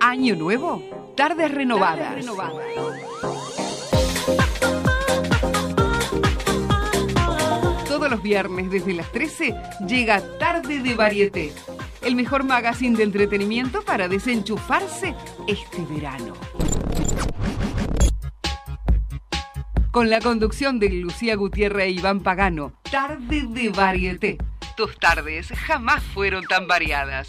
Año nuevo, tardes renovadas. Todos los viernes desde las 13 llega Tarde de Varieté, el mejor magazine de entretenimiento para desenchufarse este verano. Con la conducción de Lucía Gutiérrez e Iván Pagano, Tarde de Varieté. Tus tardes jamás fueron tan variadas.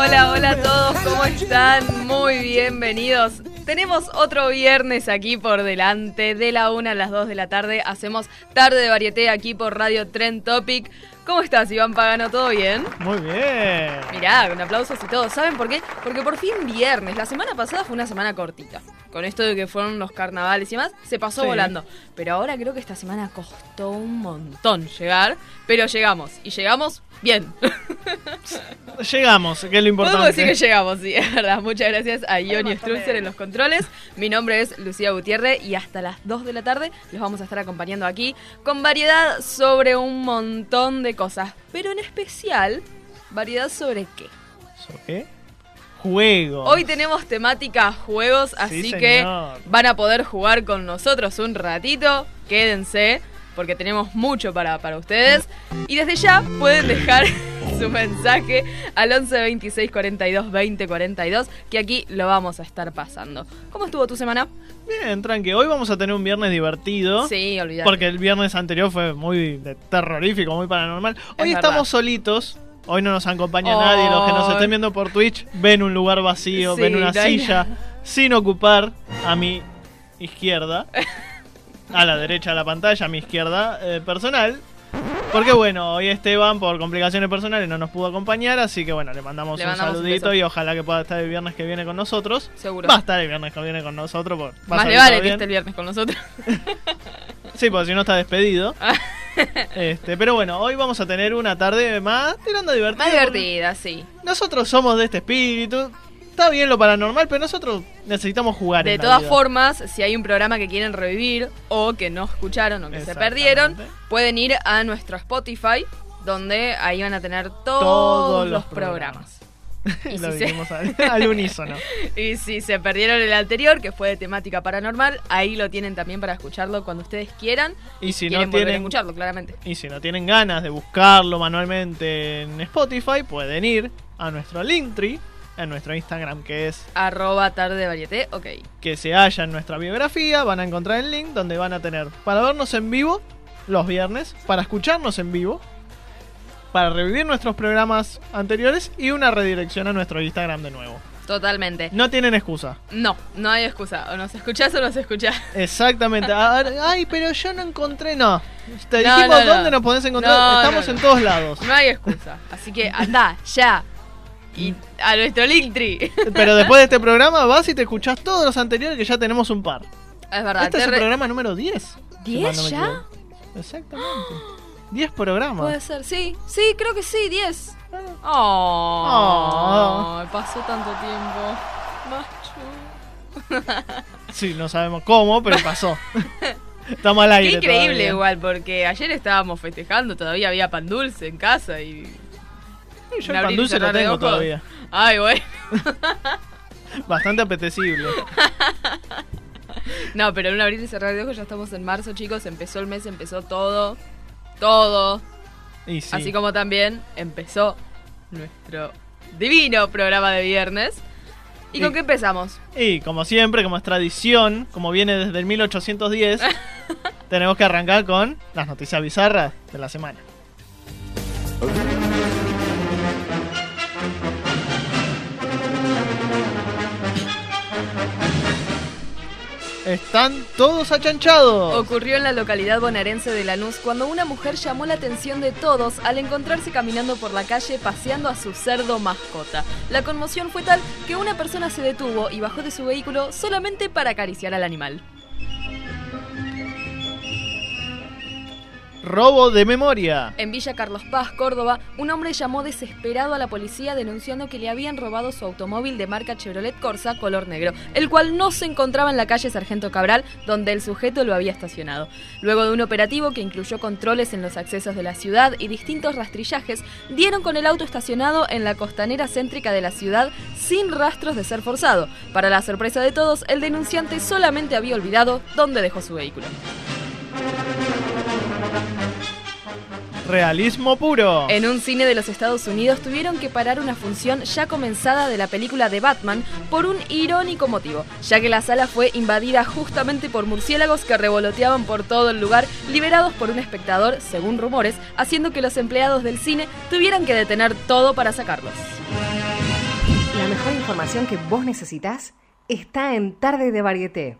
Hola, hola a todos, ¿cómo están? Muy bienvenidos. Tenemos otro viernes aquí por delante, de la 1 a las 2 de la tarde. Hacemos tarde de varieté aquí por Radio Trend Topic. ¿Cómo estás, Iván Pagano? ¿Todo bien? Muy bien. Mirá, con aplausos y todo. ¿Saben por qué? Porque por fin viernes. La semana pasada fue una semana cortita. Con esto de que fueron los carnavales y demás, se pasó Sí. volando. Pero ahora creo que esta semana costó un montón llegar. Pero llegamos. Y llegamos bien. Llegamos, que es lo importante. Podemos decir que llegamos, sí, es verdad. Muchas gracias a Ioni Strutzer en los controles. Mi nombre es Lucía Gutiérrez y hasta las 2 de la tarde los vamos a estar acompañando aquí con variedad sobre un montón de cosas. Pero en especial, variedad sobre qué. ¿Sobre qué? Juegos. Hoy tenemos temática juegos, así que van a poder jugar con nosotros un ratito. Quédense, porque tenemos mucho para, para ustedes. Y desde ya pueden dejar su mensaje al 11 26 42 20 42, que aquí lo vamos a estar pasando. ¿Cómo estuvo tu semana? Bien, tranqui. Hoy vamos a tener un viernes divertido. Sí, olvidate. Porque el viernes anterior fue muy terrorífico, muy paranormal. Hoy estamos solitos. Hoy no nos acompaña nadie. Los que nos estén viendo por Twitch ven un lugar vacío, Sí, ven una silla sin ocupar a mi izquierda. A la derecha de la pantalla, a mi izquierda eh, personal. Porque bueno, hoy Esteban por complicaciones personales no nos pudo acompañar, así que bueno, le mandamos Le un mandamos un saludito y ojalá que pueda estar el viernes que viene con nosotros. Seguro. Va a estar el viernes que viene con nosotros. por- Más le vale que esté el viernes con nosotros. Sí, porque si no está despedido. Este, pero bueno, hoy vamos a tener una tarde más tirando divertida. Más divertida, sí. Nosotros somos de este espíritu. Está bien lo paranormal, pero nosotros necesitamos jugar. De en todas Navidad. formas, si hay un programa que quieren revivir o que no escucharon o que se perdieron, pueden ir a nuestro Spotify, donde ahí van a tener todos, Todos los los programas. Y lo si se- al, al unísono. Y si se perdieron el anterior, que fue de temática paranormal, ahí lo tienen también para escucharlo cuando ustedes quieran. Y si no tienen escucharlo, claramente. y si no tienen ganas de buscarlo manualmente en Spotify, pueden ir a nuestro Linktree, en nuestro Instagram, que es Arroba tarde varieté, ok. que se halla en nuestra biografía, van a encontrar el link donde van a tener para vernos en vivo los viernes, para escucharnos en vivo, para revivir nuestros programas anteriores y una redirección a nuestro Instagram de nuevo. Totalmente. No tienen excusa. No, no hay excusa. O nos escuchás o nos escuchás. Exactamente. Ay, pero yo no encontré. No. Te No, dijimos no, no. dónde nos podés encontrar. Estamos en todos lados. No hay excusa. Así que anda, ya. Y a nuestro Linktree. Pero después de este programa vas y te escuchás todos los anteriores que ya tenemos un par. Es verdad. Este es el re- programa número 10. si ¿10 mal no me ya? Exactamente. 10 programas. Puede ser, sí. Sí, creo que sí, 10. Oh, Oh. pasó tanto tiempo. Macho. Sí, no sabemos cómo, pero pasó. Estamos al aire. Qué increíble todavía. igual, porque ayer estábamos festejando, todavía había pan dulce en casa y... Yo el pan dulce lo tengo todavía. Ay, bueno. Bastante apetecible. No, pero en un abrir y cerrar de ojos ya estamos en marzo, chicos. Empezó el mes, empezó todo. Todo. Y sí. Así como también empezó nuestro divino programa de viernes. ¿Y con qué empezamos? Y como siempre, como es tradición, como viene desde el 1810, tenemos que arrancar con las noticias bizarras de la semana. Están todos achanchados. Ocurrió en la localidad bonaerense de Lanús cuando una mujer llamó la atención de todos al encontrarse caminando por la calle paseando a su cerdo mascota. La conmoción fue tal que una persona se detuvo y bajó de su vehículo solamente para acariciar al animal. Robo de memoria. En Villa Carlos Paz, Córdoba, un hombre llamó desesperado a la policía denunciando que le habían robado su automóvil de marca Chevrolet Corsa color negro, el cual no se encontraba en la calle Sargento Cabral, donde el sujeto lo había estacionado. Luego de un operativo que incluyó controles en los accesos de la ciudad y distintos rastrillajes, dieron con el auto estacionado en la costanera céntrica de la ciudad sin rastros de ser forzado. Para la sorpresa de todos, el denunciante solamente había olvidado dónde dejó su vehículo. Realismo puro. En un cine de los Estados Unidos tuvieron que parar una función ya comenzada de la película de Batman por un irónico motivo, ya que la sala fue invadida justamente por murciélagos que revoloteaban por todo el lugar, liberados por un espectador, según rumores, haciendo que los empleados del cine tuvieran que detener todo para sacarlos. La mejor información que vos necesitas está en Tarde de Varieté.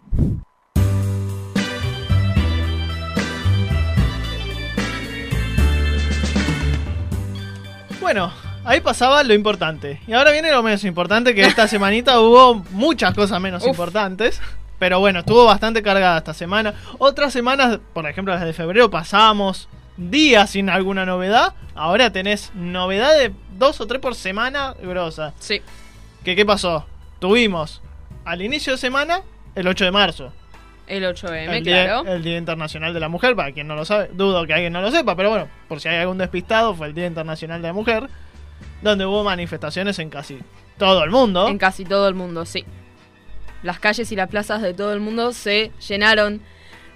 Bueno, ahí pasaba lo importante. Y ahora viene lo menos importante, que esta semanita hubo muchas cosas menos Uf. importantes. Pero bueno, estuvo bastante cargada esta semana. Otras semanas, por ejemplo las de febrero, pasábamos días sin alguna novedad. Ahora tenés novedad de dos o tres por semana grosa. Sí. ¿Qué, ¿Qué pasó? Tuvimos al inicio de semana el 8 de marzo. El 8M, el, día, claro. el Día Internacional de la Mujer, para quien no lo sabe, dudo que alguien no lo sepa, pero bueno, por si hay algún despistado, fue el Día Internacional de la Mujer, donde hubo manifestaciones en casi todo el mundo. En casi todo el mundo, sí. Las calles y las plazas de todo el mundo se llenaron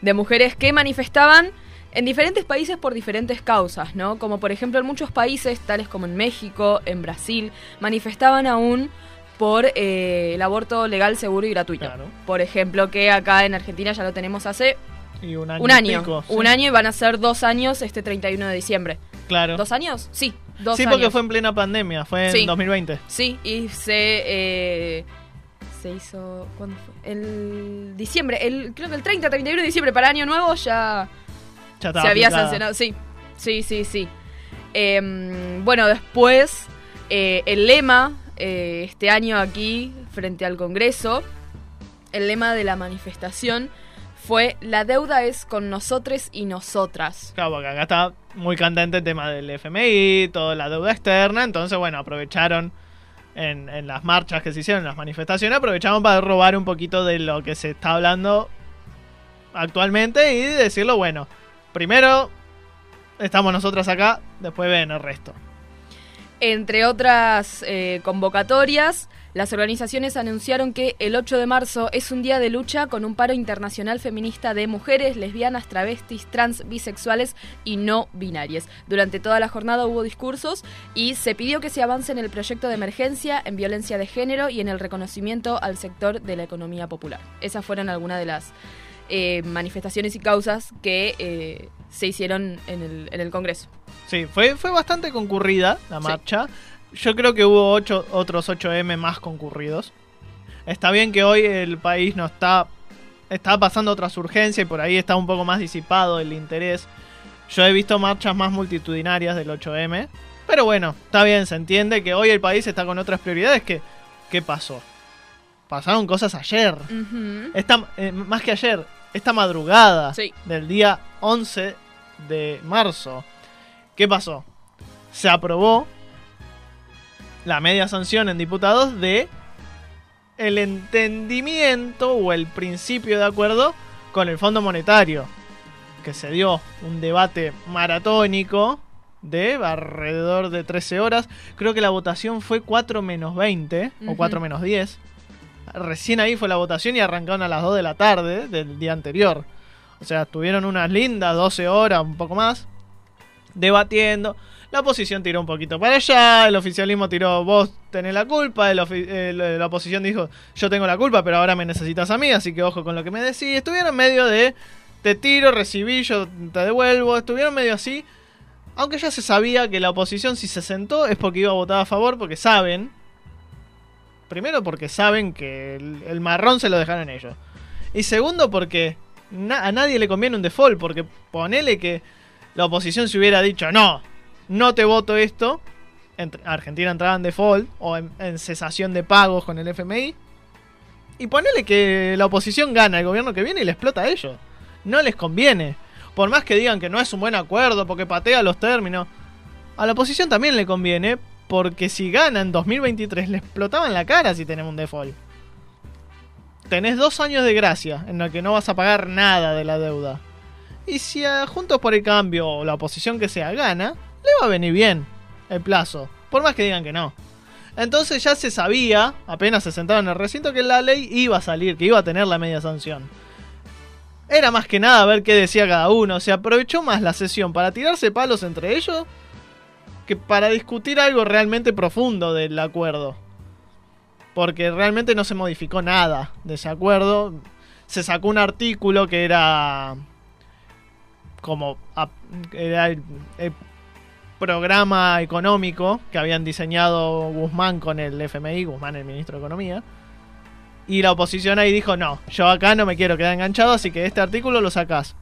de mujeres que manifestaban en diferentes países por diferentes causas, ¿no? Como por ejemplo en muchos países, tales como en México, en Brasil, manifestaban aún por eh, el aborto legal, seguro y gratuito. Claro. Por ejemplo, que acá en Argentina ya lo tenemos hace Y un año. un año. pico, sí. Un año y van a ser dos años este 31 de diciembre. Claro. ¿Dos años? Sí, dos sí, años. porque fue en plena pandemia, fue en Sí. 2020. Sí, y se, eh, se hizo. ¿Cuándo fue? El diciembre, el, creo que el 30, 31 de diciembre para Año Nuevo ya Ya estaba se había aplicada. sancionado. Sí, sí, sí, sí. Em, bueno, después eh, el lema eh, este año aquí, frente al Congreso, el lema de la manifestación fue: La deuda es con nosotros y nosotras. Claro, porque acá está muy candente el tema del FMI, toda la deuda externa, entonces bueno, aprovecharon en, en las marchas que se hicieron, en las manifestaciones, aprovecharon para robar un poquito de lo que se está hablando actualmente y decirlo, bueno, primero estamos nosotras acá, después ven el resto. Entre otras eh, convocatorias, las organizaciones anunciaron que el 8 de marzo es un día de lucha con un paro internacional feminista de mujeres, lesbianas, travestis, trans, bisexuales y no binarias. Durante toda la jornada hubo discursos y se pidió que se avance en el proyecto de emergencia, en violencia de género y en el reconocimiento al sector de la economía popular. Esas fueron algunas de las eh, manifestaciones y causas que eh, se hicieron en el, en el Congreso. Sí, fue, fue bastante concurrida la Sí. marcha. Yo creo que hubo ocho, otros 8M más concurridos. Está bien que hoy el país no está. Está pasando otras urgencias y por ahí está un poco más disipado el interés. Yo he visto marchas más multitudinarias del 8M. Pero bueno, está bien, se entiende que hoy el país está con otras prioridades. que ¿Qué pasó? Pasaron cosas ayer. Esta, eh, más que ayer, esta madrugada Sí. del día 11 de marzo. ¿Qué pasó? Se aprobó la media sanción en diputados de el entendimiento o el principio de acuerdo con el Fondo Monetario. Que se dio un debate maratónico de alrededor de 13 horas. Creo que la votación fue 4 menos 20 o Ujú. 4 menos 10. Recién ahí fue la votación y arrancaron a las 2 de la tarde del día anterior. O sea, tuvieron unas lindas 12 horas, un poco más, debatiendo. La oposición tiró un poquito para allá, el oficialismo tiró vos tenés la culpa, el- la oposición dijo yo tengo la culpa, pero ahora me necesitas a mí, así que ojo con lo que me decís. Estuvieron medio de te tiro, recibí, yo te devuelvo, estuvieron medio así. Aunque ya se sabía que la oposición si se sentó es porque iba a votar a favor, porque saben, primero porque saben que el, marrón se lo dejaron ellos. Y segundo, porque a nadie le conviene un default, porque ponele que la oposición se hubiera dicho, no, no te voto esto, ent- Argentina entraba en default o en, en cesación de pagos con el FMI. Y ponele que la oposición gana el gobierno que viene y le explota a ellos. No les conviene. Por más que digan que no es un buen acuerdo porque patea los términos. A la oposición también le conviene porque si gana en 2023 le explotaban la cara si tenemos un default. Tenés dos años de gracia en los que no vas a pagar nada de la deuda. Y si a Juntos por el Cambio o la oposición que sea gana, le va a venir bien el plazo. Por más que digan que no. Entonces ya se sabía, apenas se sentaron en el recinto, que la ley iba a salir, que iba a tener la media sanción. Era más que nada ver qué decía cada uno. Se aprovechó más la sesión para tirarse palos entre ellos que para discutir algo realmente profundo del acuerdo. Porque realmente no se modificó nada de ese acuerdo. Se sacó un artículo que era como era el, el programa económico que habían diseñado Guzmán con el FMI, Guzmán el ministro de Economía. Y la oposición ahí dijo, no, yo acá no me quiero quedar enganchado, así que este artículo lo sacás.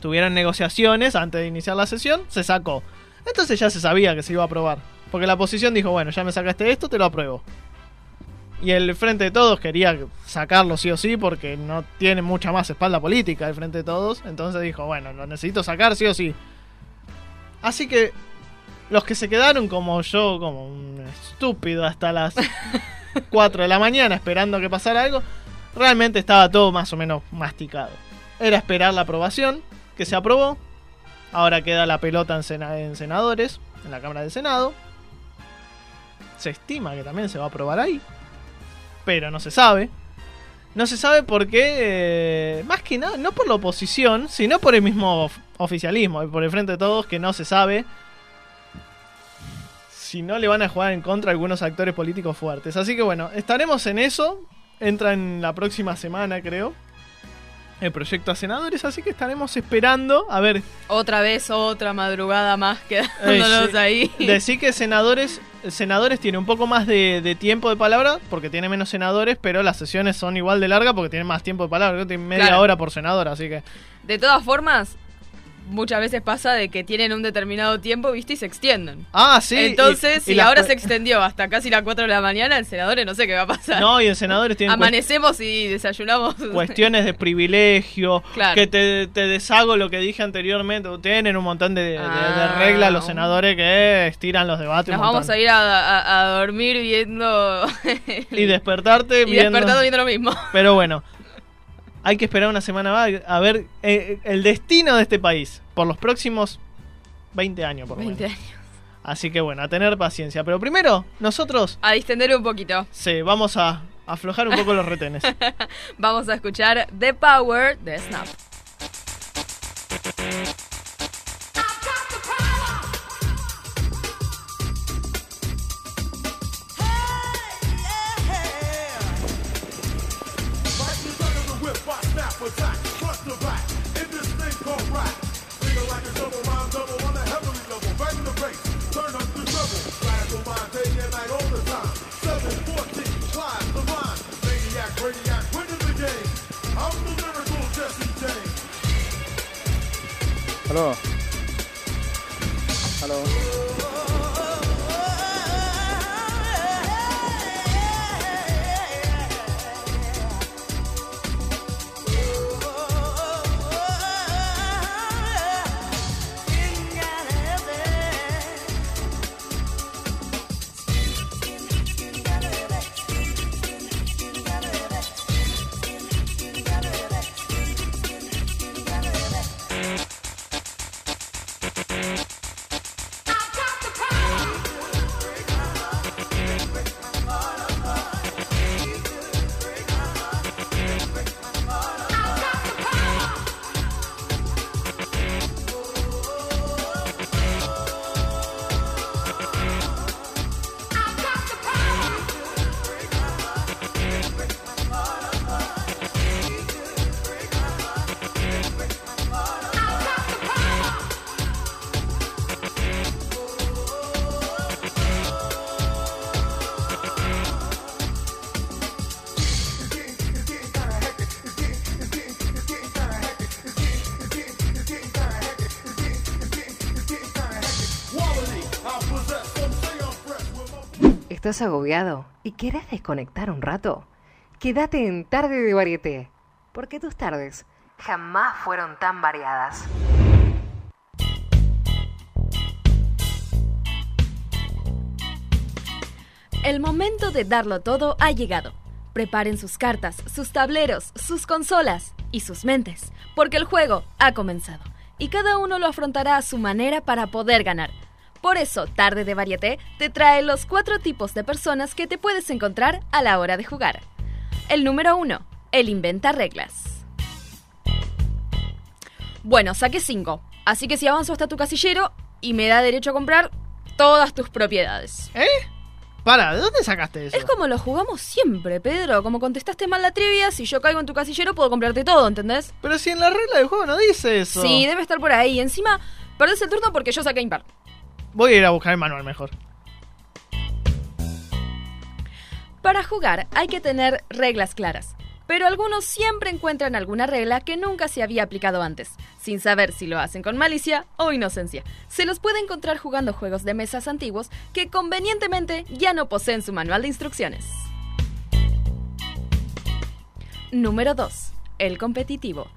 Tuvieron negociaciones antes de iniciar la sesión, se sacó. Entonces ya se sabía que se iba a aprobar. Porque la oposición dijo, bueno, ya me sacaste esto, te lo apruebo. Y el Frente de Todos quería sacarlo sí o sí porque no tiene mucha más espalda política el Frente de Todos. Entonces dijo, bueno, lo necesito sacar sí o sí. Así que los que se quedaron como yo, como un estúpido hasta las 4 de la mañana esperando que pasara algo, realmente estaba todo más o menos masticado. Era esperar la aprobación, que se aprobó. Ahora queda la pelota en, sena- en senadores, en la Cámara del Senado. Se estima que también se va a aprobar ahí. Pero no se sabe. No se sabe por qué, eh, más que nada, no por la oposición, sino por el mismo of- oficialismo, por el frente de todos, que no se sabe si no le van a jugar en contra a algunos actores políticos fuertes. Así que bueno, estaremos en eso. Entra en la próxima semana, creo. El proyecto a senadores, así que estaremos esperando a ver Otra vez, otra madrugada más quedándonos Eh, sí. ahí. Decir que senadores, senadores tiene un poco más de, de tiempo de palabra, porque tiene menos senadores, pero las sesiones son igual de largas porque tienen más tiempo de palabra, tienen media Claro. hora por senador, así que... De todas formas, muchas veces pasa de que tienen un determinado tiempo, ¿viste? Y se extienden. Ah, sí. Entonces, y- y si ahora se extendió hasta casi las 4 de la mañana, el senador no sé qué va a pasar. No, y en senadores tienen Amanecemos y desayunamos. cuestiones de privilegio, Claro. que te, te deshago lo que dije anteriormente, tienen un montón de, de- de Ah. reglas los senadores que estiran los debates. Nos vamos a ir a, a- a dormir viendo. Y despertarte y viendo... despertando viendo lo mismo. Pero bueno, hay que esperar una semana más a ver eh, el destino de este país por los próximos 20 años, por lo 20 menos. años. Así que bueno, a tener paciencia. Pero primero, nosotros A distender un poquito. sí, vamos a aflojar un poco los retenes. Vamos a escuchar The Power de Snap. bro. Hello. ¿Estás agobiado y querés desconectar un rato? Quédate en Tarde de Varieté, porque tus tardes jamás fueron tan variadas. El momento de darlo todo ha llegado. Preparen sus cartas, sus tableros, sus consolas y sus mentes, porque el juego ha comenzado y cada uno lo afrontará a su manera para poder ganar. Por eso, Tarde de Varieté te trae los cuatro tipos de personas que te puedes encontrar a la hora de jugar. El número uno, el inventa reglas. Bueno, saqué cinco, así que si avanzo hasta tu casillero y me da derecho a comprar todas tus propiedades. ¿Eh? Para, ¿de dónde sacaste eso? Es como lo jugamos siempre, Pedro. Como contestaste mal la trivia, si yo caigo en tu casillero puedo comprarte todo, ¿entendés? Pero si en la regla del juego no dice eso. Sí, debe estar por ahí. Encima, perdés el turno porque yo saqué impar. Voy a ir a buscar el manual mejor. Para jugar hay que tener reglas claras, pero algunos siempre encuentran alguna regla que nunca se había aplicado antes, sin saber si lo hacen con malicia o inocencia. Se los puede encontrar jugando juegos de mesas antiguos que convenientemente ya no poseen su manual de instrucciones. Número 2. El competitivo.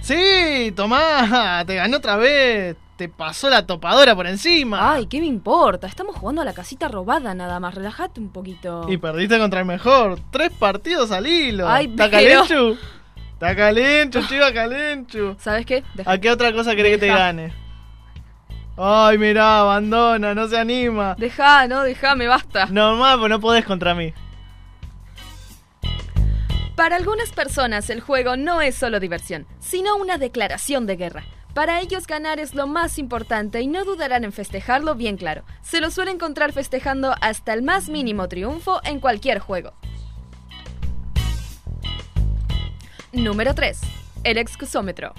Sí, tomá, te gané otra vez. Te pasó la topadora por encima. Ay, ¿qué me importa? Estamos jugando a la casita robada nada más. Relájate un poquito. Y perdiste contra el mejor. Tres partidos al hilo. Ay, ¿Está pero- calenchu? ¿Está calenchu, chiva calenchu? ¿Sabes qué? Deja- ¿A qué otra cosa querés que te Deja. gane? Ay, mirá, abandona, no se anima. Deja, no, déjame, basta. Normal, pues no podés contra mí. Para algunas personas el juego no es solo diversión, sino una declaración de guerra. Para ellos ganar es lo más importante y no dudarán en festejarlo bien claro. Se lo suele encontrar festejando hasta el más mínimo triunfo en cualquier juego. Número 3. El excusómetro.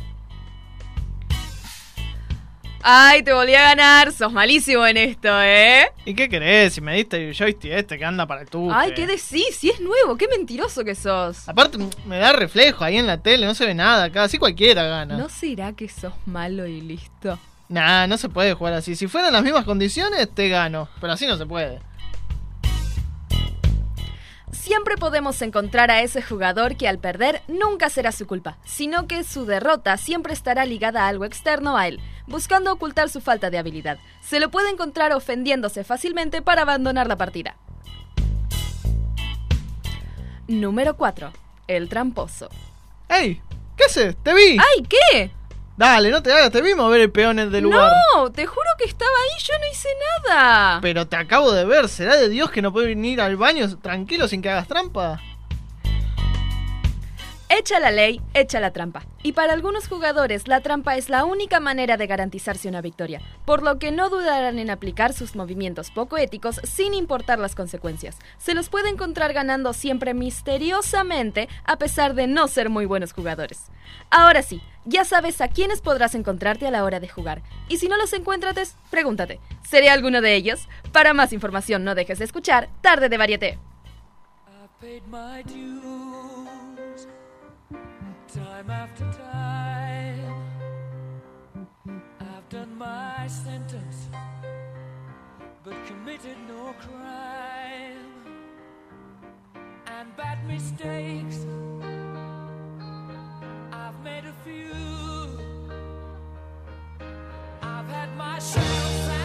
Ay, te volví a ganar. Sos malísimo en esto, ¿eh? ¿Y qué querés? Si me diste el joystick este que anda para el tubo. Ay, ¿qué decís? Si es nuevo, qué mentiroso que sos. Aparte, me da reflejo ahí en la tele, no se ve nada acá. Así cualquiera gana. ¿No será que sos malo y listo? Nah, no se puede jugar así. Si fueran las mismas condiciones, te gano. Pero así no se puede. Siempre podemos encontrar a ese jugador que al perder nunca será su culpa, sino que su derrota siempre estará ligada a algo externo a él, buscando ocultar su falta de habilidad. Se lo puede encontrar ofendiéndose fácilmente para abandonar la partida. Número 4. El tramposo. ¡Ey! ¿Qué haces? ¡Te vi! ¡Ay, qué! Dale, no te hagas, te vi mover el peón del lugar. No, te juro que estaba ahí, yo no hice nada. Pero te acabo de ver, ¿será de Dios que no puede venir al baño tranquilo sin que hagas trampa? Echa la ley, echa la trampa. Y para algunos jugadores la trampa es la única manera de garantizarse una victoria, por lo que no dudarán en aplicar sus movimientos poco éticos sin importar las consecuencias. Se los puede encontrar ganando siempre misteriosamente a pesar de no ser muy buenos jugadores. Ahora sí, ya sabes a quiénes podrás encontrarte a la hora de jugar. Y si no los encuentras, pregúntate, ¿seré alguno de ellos? Para más información no dejes de escuchar Tarde de Varieté. paid made a few. I've had my shells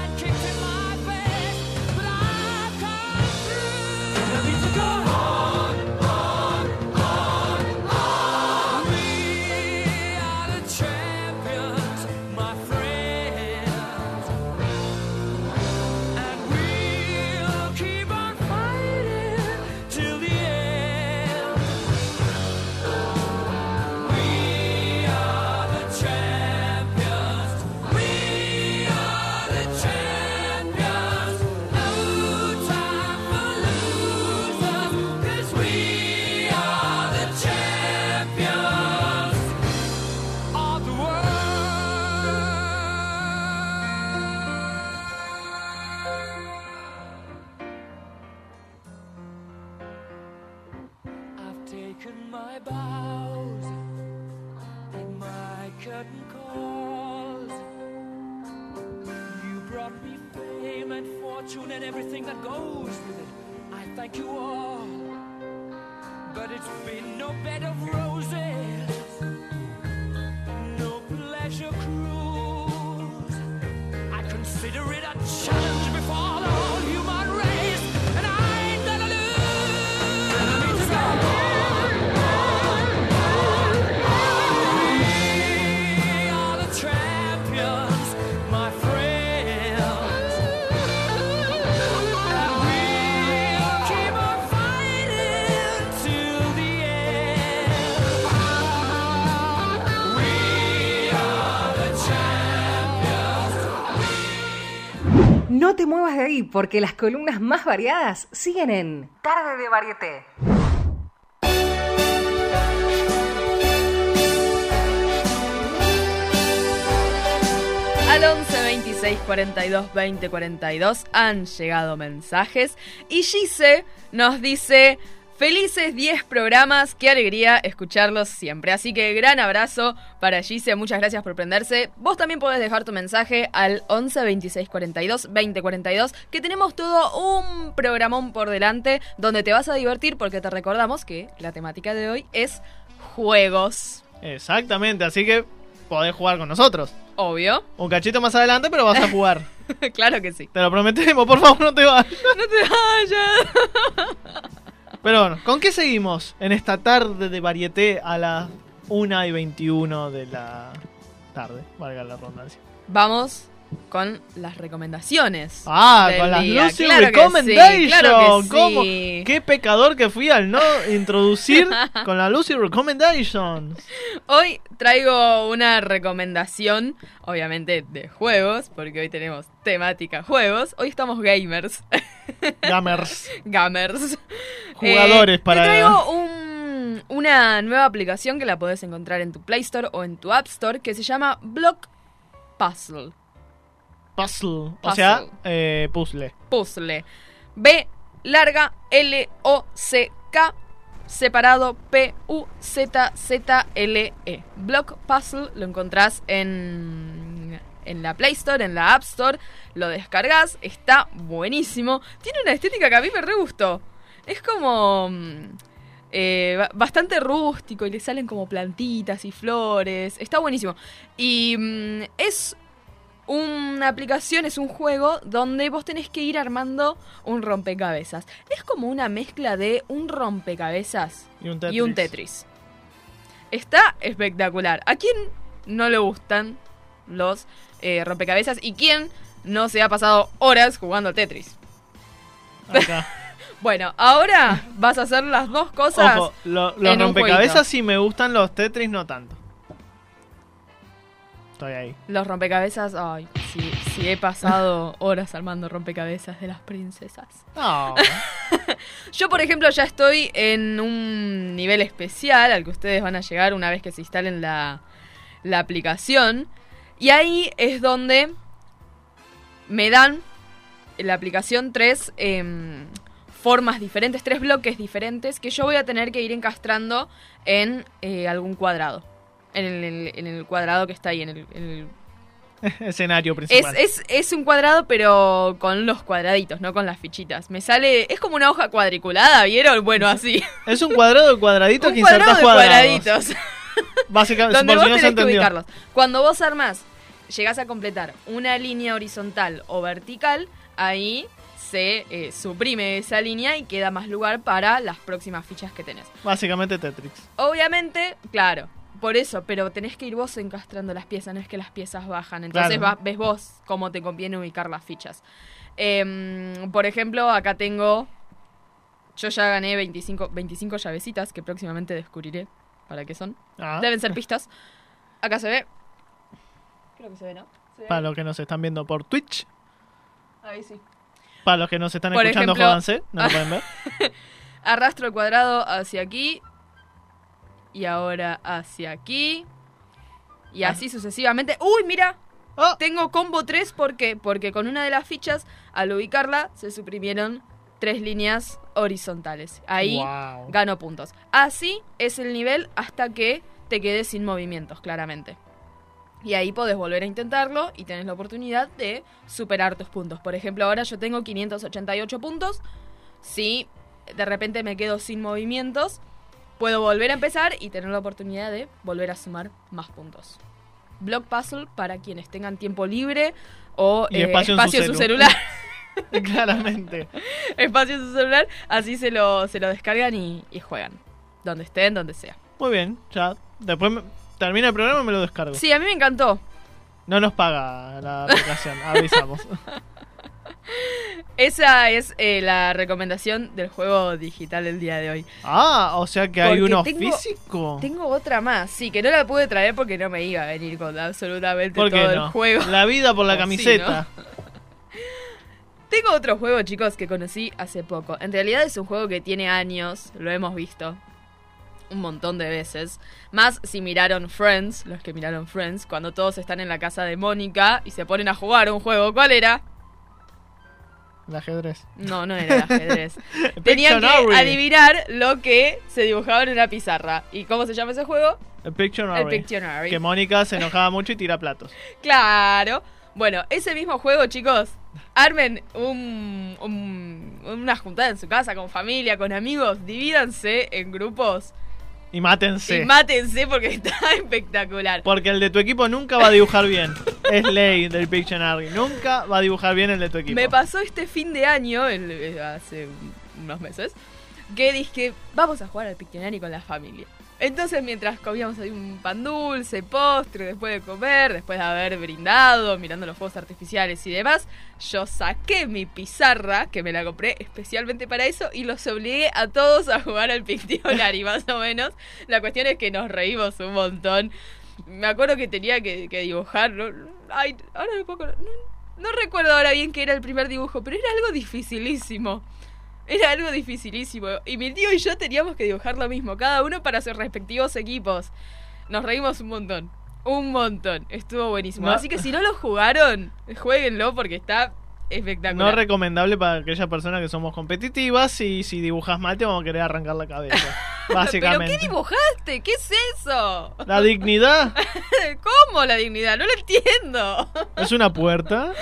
Thank you all. But it's been no bed of roses, te muevas de ahí porque las columnas más variadas siguen en Tarde de Varieté. Al 11 26 42 20 42 han llegado mensajes y Gise nos dice felices 10 programas, qué alegría escucharlos siempre. Así que gran abrazo para Gise, muchas gracias por prenderse. Vos también podés dejar tu mensaje al 11 26 42 20 42 que tenemos todo un programón por delante donde te vas a divertir porque te recordamos que la temática de hoy es juegos. Exactamente, así que podés jugar con nosotros. Obvio. Un cachito más adelante, pero vas a jugar. claro que sí. Te lo prometemos, por favor, no te vayas. No te vayas. Pero bueno, ¿con qué seguimos en esta tarde de varieté a las 1 y 21 de la tarde? Valga la redundancia. Vamos con las recomendaciones. Ah, del con las día. Lucy Claro sí, ¿Cómo? Qué pecador que fui al no introducir con la Lucy Recommendation. Hoy traigo una recomendación, obviamente de juegos, porque hoy tenemos temática juegos. Hoy estamos gamers. Gamers. gamers. Jugadores Eh, para- Te traigo un- una nueva aplicación que la podés encontrar en tu Play Store o en tu App Store que se llama Block Puzzle. Puzzle. O sea, eh, puzzle. Puzzle. B larga L O C K separado P U Z Z L E. Block Puzzle lo encontrás en en la Play Store, en la App Store, lo descargas, está buenísimo. Tiene una estética que a mí me re gustó. Es como mm, eh, ba- bastante rústico y le salen como plantitas y flores. Está buenísimo. Y mm, es una aplicación, es un juego donde vos tenés que ir armando un rompecabezas. Es como una mezcla de un rompecabezas Y un Tetris. y un Tetris. Está espectacular. ¿A quién no le gustan los eh, rompecabezas y quién no se ha pasado horas jugando al Tetris? Acá. Bueno, ahora vas a hacer las dos cosas. Ojo, lo- los rompecabezas sí me gustan, los Tetris no tanto. Estoy ahí. Los rompecabezas, ay, sí, sí he pasado horas armando rompecabezas de las princesas. No. Yo, por ejemplo, ya estoy en un nivel especial al que ustedes van a llegar una vez que se instalen la, la aplicación. Y ahí es donde me dan en la aplicación tres em, formas diferentes, tres bloques diferentes que yo voy a tener que ir encastrando en eh, algún cuadrado. En el, en el cuadrado que está ahí, en el- en el Escenario es, principal. es, es un cuadrado, pero con los cuadraditos, no con las fichitas. Me sale. Es como una hoja cuadriculada, ¿vieron? Bueno, así. Es un cuadrado de cuadraditos un que cuadrado de cuadraditos. Básicamente, donde vos si no tenés que ubicarlos. Cuando vos armás, llegás a completar una línea horizontal o vertical, ahí se eh, suprime esa línea y queda más lugar para las próximas fichas que tenés. Básicamente Tetris. Obviamente, claro, por eso, pero tenés que ir vos encastrando las piezas, no es que las piezas bajan. Entonces Claro. va- ves vos cómo te conviene ubicar las fichas. Em, por ejemplo, acá tengo. Yo ya gané 25, 25 llavecitas que próximamente descubriré para qué son. Ah, Deben ser pistas. Acá se ve. Creo que se ve, ¿no? ¿Se ve? para los que nos están viendo por Twitch. Ahí sí. Para los que nos están Por escuchando, ejemplo- jódanse. No lo pueden ver. Arrastro el cuadrado hacia aquí. Y ahora hacia aquí. Y Ah. así sucesivamente. ¡Uy, mira! Oh, Tengo combo 3 ¿por qué? Porque con una de las fichas, al ubicarla, se suprimieron tres líneas horizontales. Ahí wow. gano puntos. Así es el nivel hasta que te quedes sin movimientos, claramente. Y ahí podés volver a intentarlo y tenés la oportunidad de superar tus puntos. Por ejemplo, ahora yo tengo 588 puntos. Si de repente me quedo sin movimientos, puedo volver a empezar y tener la oportunidad de volver a sumar más puntos. Block Puzzle para quienes tengan tiempo libre o Y espacio en su en su celu. celular. Claramente. espacio en su celular, así se lo, se lo descargan y, y juegan. Donde estén, donde sea. Muy bien, ya. Después me- termina el programa y me lo descargo. Sí, a mí me encantó. No nos paga la aplicación, avisamos. Esa es eh, la recomendación del juego digital del día de hoy. Ah, o sea que hay uno tengo- físico. Tengo otra más, sí, que no la pude traer porque no me iba a venir con absolutamente ¿Por qué todo no? el juego. La vida por la sí, camiseta. Tengo otro juego, chicos, que conocí hace poco. En realidad es un juego que tiene años, lo hemos visto un montón de veces. Más si miraron Friends, los que miraron Friends, cuando todos están en la casa de Mónica y se ponen a jugar un juego. ¿Cuál era? El ajedrez. No, no era el ajedrez. Tenían que adivinar lo que se dibujaba en una pizarra. ¿Y cómo se llama ese juego? El Pictionary. El Pictionary. Que Mónica se enojaba mucho y tira platos. Claro. Bueno, ese mismo juego, chicos, armen un, un- una juntada en su casa con familia, con amigos, divídanse en grupos Y mátense. y mátense porque está espectacular. Porque el de tu equipo nunca va a dibujar bien. es ley del Pictionary. Nunca va a dibujar bien el de tu equipo. Me pasó este fin de año, el- eh, hace unos meses, que dije, vamos a jugar al Pictionary con la familia. Entonces, mientras comíamos ahí un pan dulce, postre, después de comer, después de haber brindado, mirando los fuegos artificiales y demás, yo saqué mi pizarra, que me la compré especialmente para eso, y los obligué a todos a jugar al Pictionary, más o menos. La cuestión es que nos reímos un montón. Me acuerdo que tenía que, dibujar. ¿no? Ay, ahora me puedo. No, no recuerdo ahora bien qué era el primer dibujo, pero era algo dificilísimo. Era algo dificilísimo. Y mi tío y yo teníamos que dibujar lo mismo, cada uno para sus respectivos equipos. Nos reímos un montón. Un montón. Estuvo buenísimo. No. Así que si no lo jugaron, jueguenlo porque está No recomendable para aquellas personas que somos competitivas y si dibujas mal te vamos a querer arrancar la cabeza. Básicamente. ¿Pero qué dibujaste? ¿Qué es eso? La dignidad ¿Cómo la dignidad? No lo entiendo. es una puerta.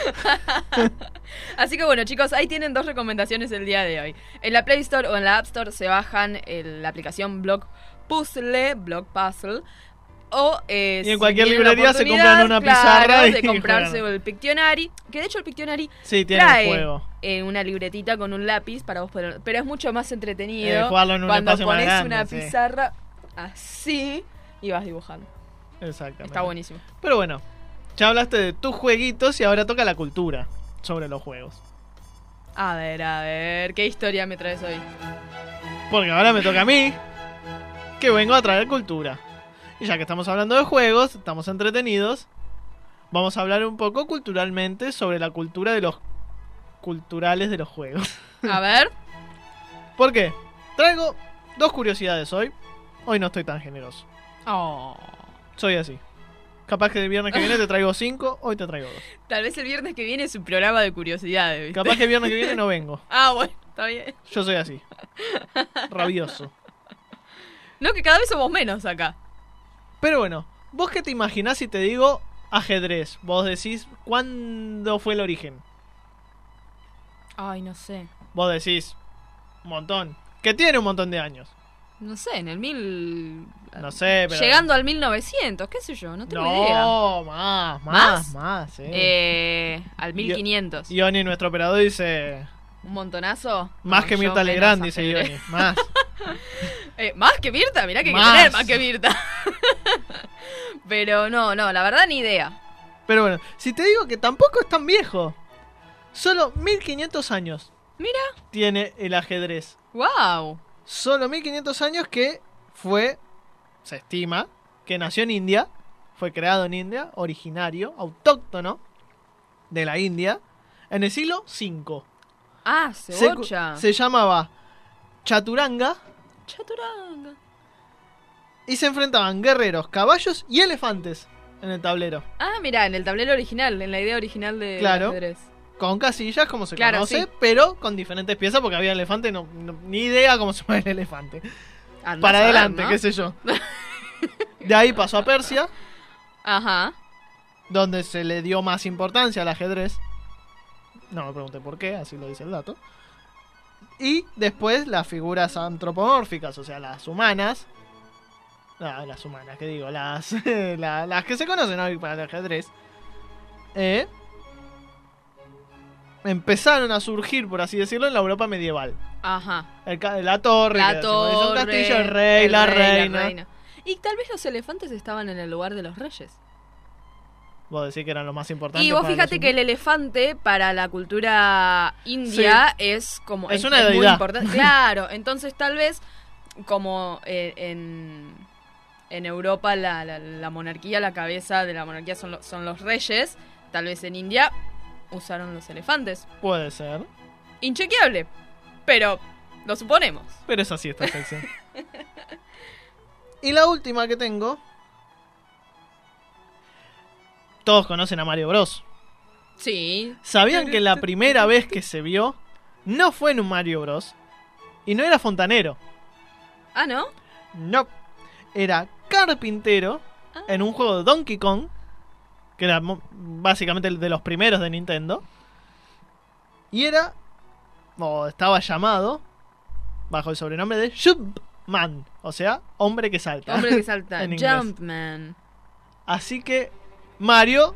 Así que bueno, chicos, ahí tienen dos recomendaciones el día de hoy. En la Play Store o en la App Store se bajan el- la aplicación Block Puzzle, Block Puzzle. O, eh, Y en si cualquier librería se compran una claro, pizarra y de comprarse el Pictionary. Que de hecho el Pictionary Sí, tiene trae un juego. eh, una libretita con un lápiz para vos poder. Pero es mucho más entretenido Eh, jugarlo en un cuando pones grande, una sí. pizarra así y vas dibujando. Exactamente. Está buenísimo. Pero bueno, ya hablaste de tus jueguitos y ahora toca la cultura sobre los juegos. A ver, a ver, ¿qué historia me traes hoy? Porque ahora me toca a mí, que vengo a traer cultura. Y ya que estamos hablando de juegos, estamos entretenidos, vamos a hablar un poco culturalmente sobre la cultura de los culturales de los juegos. A ver. ¿Por qué? Traigo dos curiosidades hoy. Hoy no estoy tan generoso. Oh. Soy así. Capaz que el viernes que viene te traigo cinco, hoy te traigo dos. Tal vez el viernes que viene es un programa de curiosidades. ¿viste? Capaz que el viernes que viene no vengo. Ah, bueno, está bien. Yo soy así. Rabioso. No, que cada vez somos menos acá. Pero bueno, ¿vos qué te imaginás si te digo ajedrez? Vos decís, ¿cuándo fue el origen? Ay, no sé. Vos decís, un montón. Que tiene un montón de años. No sé, en el mil... No sé, pero... Llegando al 1900, qué sé yo, no tengo idea. No, más, ¿Más? más, más, sí. Eh, al 1500. Y Ioni, nuestro operador, dice... ¿Un montonazo? Más No, que Mirta Legrand, dice. Ioni. Más. Eh, ¿Más que Mirta? Mirá que hay que Más. tener más que Mirta. Pero no, no, la verdad ni idea. Pero bueno, si te digo que tampoco es tan viejo. Solo 1500 años Mira, tiene el ajedrez. wow. Solo 1500 años que fue, se estima, que nació en India, fue creado en India, originario, autóctono de la India, en el siglo V. Ah, Se, cebocha. se llamaba Chaturanga Chaturanga. y se enfrentaban guerreros, caballos y elefantes en el tablero. Ah, mira, en el tablero original, en la idea original de Claro. ajedrez. Con casillas, como se Claro, conoce, sí. pero con diferentes piezas, porque había elefante, no, no- ni idea cómo se mueve el elefante. Para adelante, ¿no? qué sé yo. De ahí pasó a Persia, Ajá. donde se le dio más importancia al ajedrez. No me pregunté por qué, así lo dice el dato. Y después las figuras antropomórficas, o sea, las humanas. No, las humanas, que digo, las, la- las que se conocen hoy para el ajedrez. eh, empezaron a surgir, por así decirlo, en la Europa medieval. Ajá. El la torre, La un torre, castillo, el rey, el la rey, reina. Y tal vez los elefantes estaban en el lugar de los reyes. Vos decís que eran lo más importante. Y vos fíjate los que el elefante para la cultura india es como Es una muy deidad. importante. Claro, entonces tal vez como eh, en, en Europa la, la- la monarquía, la cabeza de la monarquía son, lo- son los reyes, tal vez en India usaron los elefantes. Puede ser. Inchequeable, pero lo suponemos. Pero es así esta sección. y la última que tengo. Todos conocen a Mario Bros. Sí. ¿Sabían que la primera vez que se vio no fue en un Mario Bros? Y no era fontanero. Ah, ¿no? No. Era carpintero en un juego de Donkey Kong. Que era básicamente el de los primeros de Nintendo. Y era. O estaba llamado. Bajo el sobrenombre de Jumpman. O sea, hombre que salta. Hombre que salta. Jumpman. Así que Mario,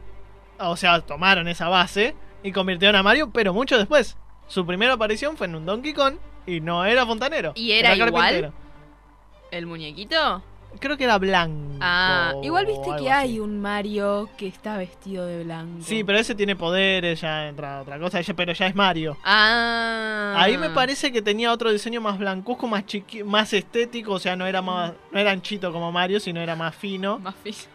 o sea, tomaron esa base y convirtieron a Mario, pero mucho después. Su primera aparición fue en un Donkey Kong y no era fontanero. ¿Y era igual? ¿El muñequito? Creo que era blanco. Ah, igual viste que así. hay un Mario que está vestido de blanco. Sí, pero ese tiene poderes, ya entra otra cosa, ya- pero ya es Mario. Ah. Ahí me parece que tenía otro diseño más blancuzco, más chiqui más estético, o sea, no era más no era anchito como Mario, sino era más fino. Más fijo.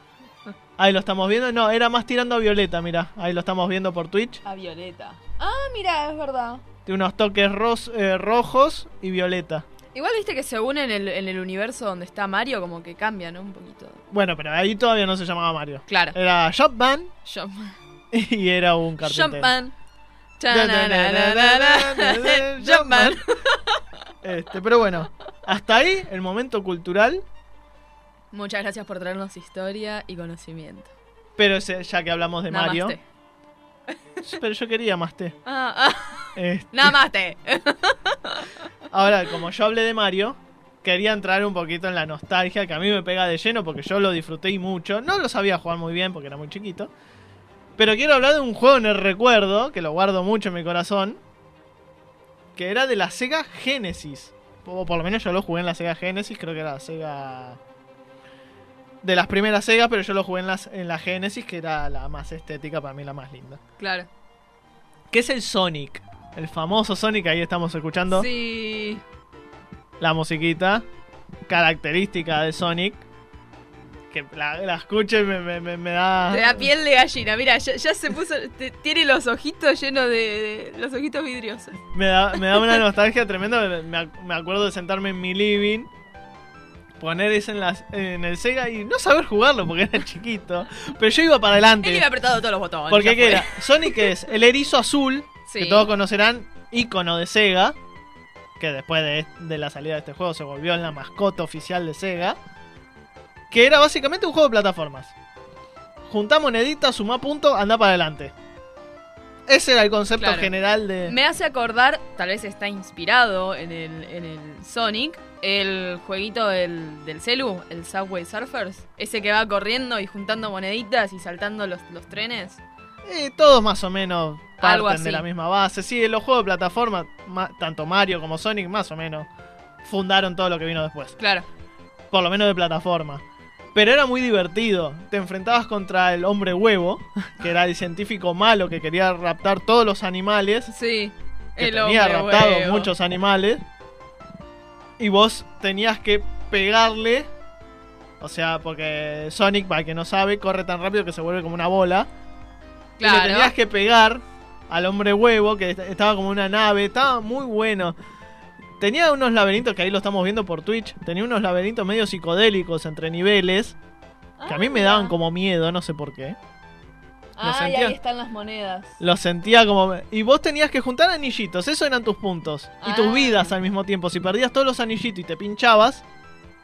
Ahí lo estamos viendo, no, era más tirando a violeta, mira, ahí lo estamos viendo por Twitch. A Violeta. Ah, mira, es verdad. Tiene unos toques eh, rojos y violeta. Igual viste que según en el, en el universo donde está Mario, como que cambia, ¿no? Un poquito. Bueno, pero ahí todavía no se llamaba Mario. Claro. Era Shopman Jumpman. y era un carpintero. Jumpman. Jumpman. Este, pero bueno, hasta ahí el momento cultural. Muchas gracias por traernos historia y conocimiento. Pero ese- ya que hablamos de Mario. Pero yo quería más té. Ah, ah. Este, Namaste. ahora, como yo hablé de Mario, quería entrar un poquito en la nostalgia que a mí me pega de lleno porque yo lo disfruté y mucho. No lo sabía jugar muy bien porque era muy chiquito. Pero quiero hablar de un juego en el recuerdo, que lo guardo mucho en mi corazón, que era de la Sega Genesis. O por lo menos yo lo jugué en la Sega Genesis, creo que era la Sega... De las primeras Sega, pero yo lo jugué en, las, en la Genesis, que era la más estética, para mí la más linda. Claro. Que es el Sonic. El famoso Sonic, ahí estamos escuchando Sí. la musiquita característica de Sonic. Que la, la escuche y me, me, me- me da... Te da piel de gallina. Mira, ya, ya se puso. te- tiene los ojitos llenos de, de- Los ojitos vidriosos. Me da, me da una nostalgia tremenda. Me acuerdo de sentarme en mi living, poner eso en, las, en el Sega y no saber jugarlo porque era chiquito. Pero yo iba para Él adelante. iba apretado todos los botones. Porque ya ¿qué fue. era? Sonic es el erizo azul, Sí. que todos conocerán, ícono de Sega, que después de, de la salida de este juego se volvió en la mascota oficial de Sega, que era básicamente un juego de plataformas. Juntá moneditas, sumá puntos, anda para adelante. Ese era el concepto Claro. general de... Me hace acordar, tal vez está inspirado en el, en el Sonic, el jueguito del, del celu, el Subway Surfers. Ese que va corriendo y juntando moneditas y saltando los, los trenes. Eh, todos más o menos Algo parten de la misma base. Sí, los juegos de plataforma, ma- tanto Mario como Sonic, más o menos, fundaron todo lo que vino después. Claro. por lo menos de plataforma. Pero era muy divertido. Te enfrentabas contra el hombre huevo, que era el científico malo que quería raptar todos los animales, Sí. que el tenía raptado huevo. muchos animales. Y vos tenías que pegarle. O sea, porque Sonic, para el que no sabe, corre tan rápido que se vuelve como una bola. Y le Claro. tenías que pegar al hombre huevo, que est- estaba como una nave. Estaba muy bueno. Tenía unos laberintos, que ahí lo estamos viendo por Twitch. Tenía unos laberintos medio psicodélicos entre niveles. Que a mí me daban como miedo, no sé por qué. Ah, y ahí están las monedas. Los sentía como... Y vos tenías que juntar anillitos, esos eran tus puntos. Y tus Ah. vidas al mismo tiempo. Si perdías todos los anillitos y te pinchabas,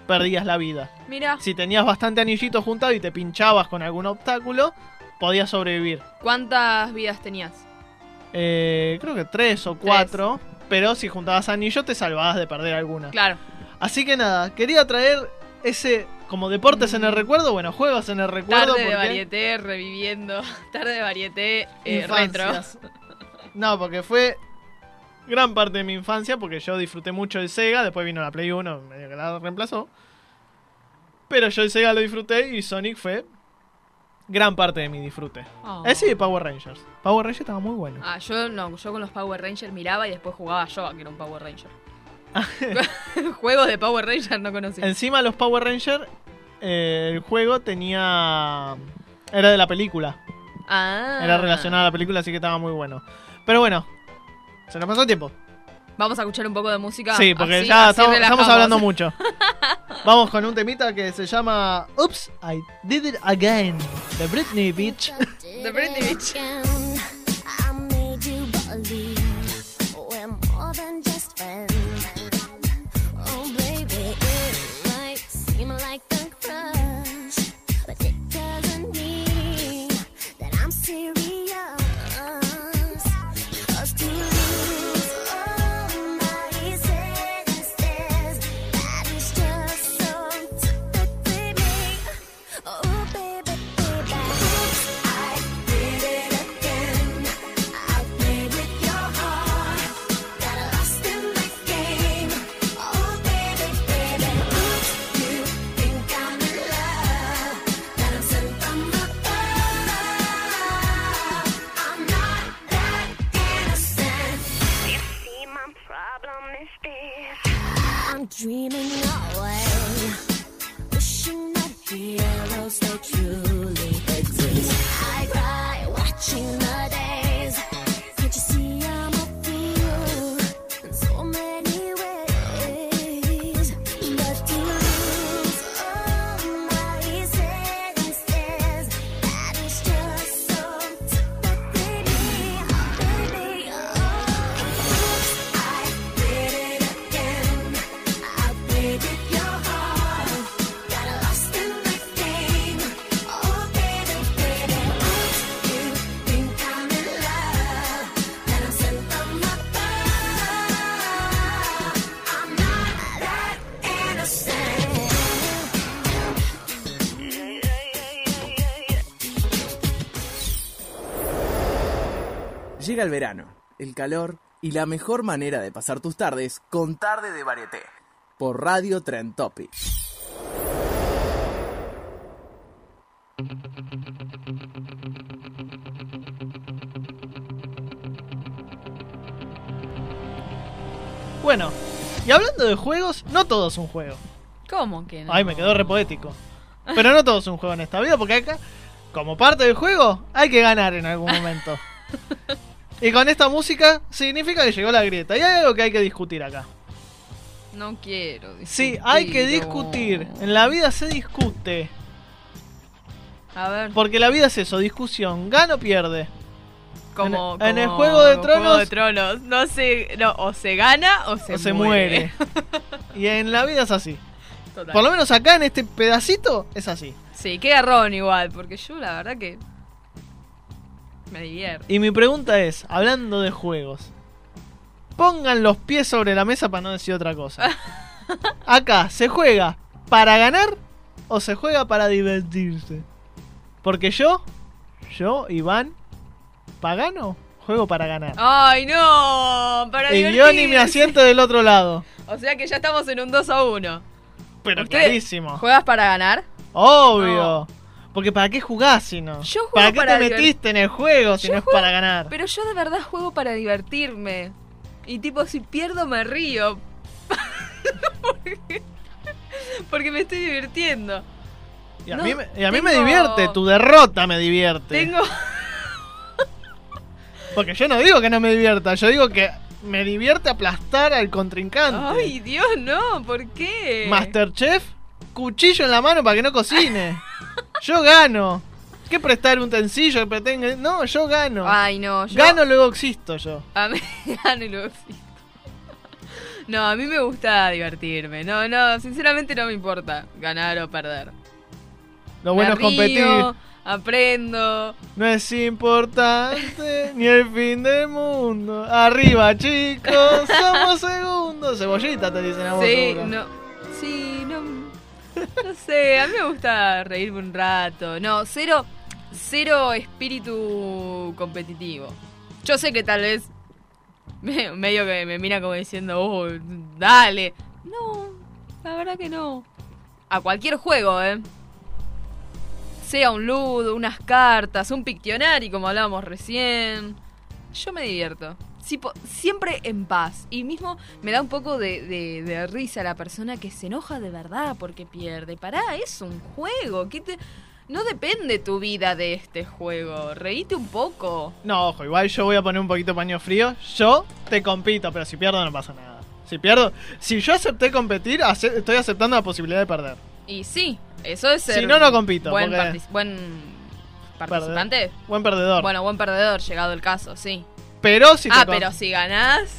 perdías la vida. Mira. Si tenías bastante anillitos juntados y te pinchabas con algún obstáculo, podías sobrevivir. ¿Cuántas vidas tenías? Eh, creo que tres o cuatro. Pero si juntabas anillos te salvabas de perder alguna. Claro. Así que nada, quería traer ese como deportes en el recuerdo, bueno, juegos en el recuerdo. Tarde de varieté, reviviendo. Tarde de varieté, eh, retro. No, porque fue gran parte de mi infancia, porque yo disfruté mucho de Sega, después vino la Play 1, medio que la reemplazó. Pero yo el Sega lo disfruté y Sonic fue gran parte de mi disfrute. Oh. Ese y Power Rangers. Power Rangers estaba muy bueno. Ah, yo no, yo con los Power Rangers miraba y después jugaba yo a que era un Power Ranger. Juegos de Power Rangers no conocí. Encima los Power Rangers, eh, el juego tenía... Era de la película. Ah. Era relacionado a la película, así que estaba muy bueno. Pero bueno, se nos pasó el tiempo. Vamos a escuchar un poco de música. Sí, porque así- ya así estamos, hablando mucho. Vamos con un temita que se llama Oops, I Did It Again de Britney Beach. The Britney Beach. dreaming of Llega el verano, el calor y la mejor manera de pasar tus tardes con Tarde de Varieté por Radio Trend Topic. Bueno, y hablando de juegos, no todo es un juego. ¿Cómo que no? Ay, me quedó re poético. Pero no todo es un juego en esta vida, porque acá, como parte del juego, hay que ganar en algún momento. Y con esta música significa que llegó la grieta. Y hay algo que hay que discutir acá. No quiero. Sí, hay que discutir. En la vida se discute. A ver. Porque la vida es eso, discusión. Gana o pierde. Como, en- en el Juego de Juego Tronos- de Tronos. No se, no, o se gana o se, o se muere. y en la vida es así. Total. Por lo menos acá en este pedacito es así. Sí, qué garrón igual, porque yo la verdad que me divierto. Y mi pregunta es, hablando de juegos, pongan los pies sobre la mesa para no decir otra cosa. Acá, ¿se juega para ganar o se juega para divertirse? Porque yo, yo, Iván, pagano, juego para ganar. Ay, no, para y yo ni me asiento del otro lado. O sea que ya estamos en un 2 a 1. Pero ¿Usted clarísimo. ¿Juegas para ganar? Obvio. Porque ¿para qué jugás si no? Yo juego ¿Para qué para te metiste en el juego si Yo no es para ganar? Pero yo de verdad juego para divertirme. Y tipo, si pierdo me río. porque, porque me estoy divirtiendo. Y a no, mí, me- y a mí me divierte, tu derrota me divierte. Tengo... Porque yo no digo que no me divierta, yo digo que me divierte aplastar al contrincante. Ay, Dios, no, ¿por qué? Masterchef, cuchillo en la mano para que no cocine. yo gano. ¿Qué prestar un utensilio que pretende? No, yo gano. Ay, no, yo... Gano luego existo yo. A mí gano y luego existo. No, a mí me gusta divertirme. No, no, sinceramente no me importa ganar o perder. Lo bueno Me es competir. río, aprendo. No es importante ni el fin del mundo. Arriba, chicos, somos segundos. Cebollita te dicen a vos. Sí, seguro. no. Sí, no. Sé, a mí me gusta reírme un rato. No, cero. Cero espíritu competitivo. Yo sé que tal vez. me- medio que me mira como diciendo, oh, dale. No, la verdad que no. A cualquier juego, ¿eh? Sea un ludo, unas cartas, un pictionary, como hablábamos recién. Yo me divierto. Siempre en paz. Y mismo me da un poco de, de- de risa la persona que se enoja de verdad porque pierde. Pará, es un juego. ¿qué te- No depende tu vida de este juego. Reíte un poco. No, ojo, igual yo voy a poner un poquito paño frío. Yo te compito, pero si pierdo no pasa nada. Si pierdo, si yo acepté competir, ace- estoy aceptando la posibilidad de perder. Y sí, eso es ser Si no, no compito, Buen, porque- partic- buen participante. Buen perdedor. Bueno, buen perdedor, llegado el caso, sí. Pero si te ah, pero si ganás.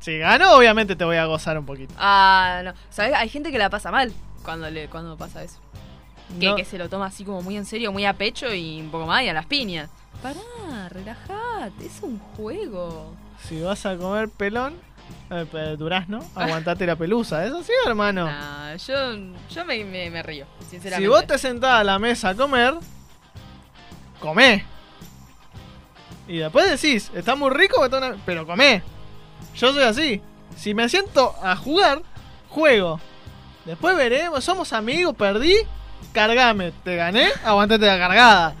si gano, obviamente te voy a gozar un poquito. Ah, no. ¿Sabes? Hay gente que la pasa mal cuando le cuando pasa eso. Que, No. que se lo toma así como muy en serio, muy a pecho y un poco más y a las piñas. Pará, relajate, es un juego. Si vas a comer pelón, eh, pe- durazno, aguantate la pelusa. ¿Es así, hermano? Nah, yo, yo me, me- me río, sinceramente. Si vos te sentás a la mesa a comer, comé. Y después decís, está muy rico, una- pero comé. Yo soy así. Si me siento a jugar, juego. Después veremos, somos amigos, perdí, cargame. Te gané, aguantate la cargada.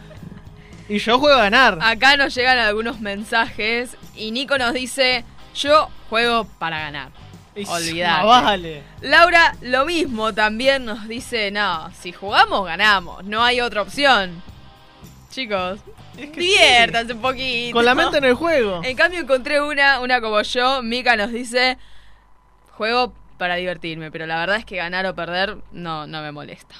Y yo juego a ganar. Acá nos llegan algunos mensajes y Nico nos dice, yo juego para ganar. Más vale. Laura, lo mismo también nos dice, no, si jugamos, ganamos, no hay otra opción. Chicos, Es que diviértanse un poquito. Con la mente en el juego. En cambio encontré una, una como yo, Mika nos dice, juego para divertirme, pero la verdad es que ganar o perder no, no me molesta.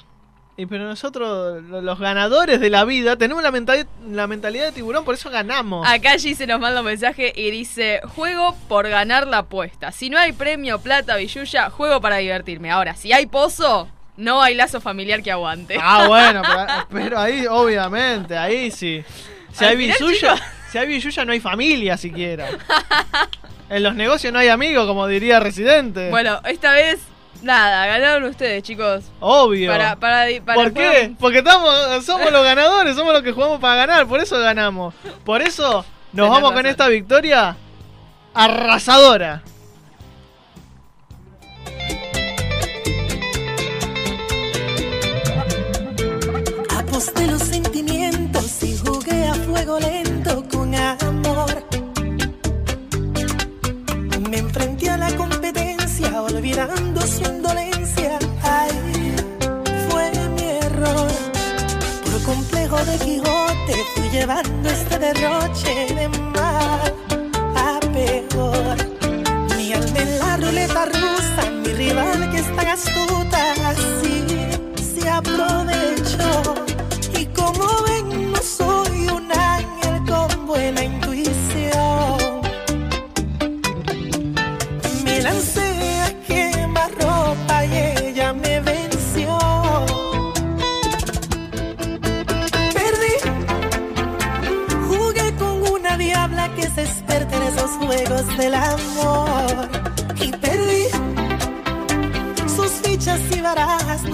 Y pero nosotros, lo- los ganadores de la vida, tenemos la, mental- la mentalidad de tiburón, por eso ganamos. Acá G se nos manda un mensaje y dice, juego por ganar la apuesta. Si no hay premio, plata, billulla, juego para divertirme. Ahora, si hay pozo, no hay lazo familiar que aguante. Ah, bueno, pero, pero ahí, obviamente, ahí sí. Si Al hay final, chicos. si hay billulla no hay familia siquiera. En los negocios no hay amigos, como diría Residente. Bueno, esta vez, nada, ganaron ustedes, chicos. Obvio. Para, para, para ¿Por qué? Porque estamos, somos los ganadores, somos los que jugamos para ganar, por eso ganamos. Por eso nos Tenés vamos con esta victoria arrasadora. Aposté los sentimientos y jugué a fuego lento con amor. Me enfrenté a la competencia olvidando su indolencia. Ay, fue mi error. Por complejo de Quijote fui llevando este derroche de mal a peor. Mi alma en la ruleta rusa, mi rival que es tan astuta, así se aprovechó. Como ven, no soy un ángel con buena intuición. Me lancé a quemar ropa y ella me venció. Perdí, jugué con una diabla que se experta en esos juegos del amor.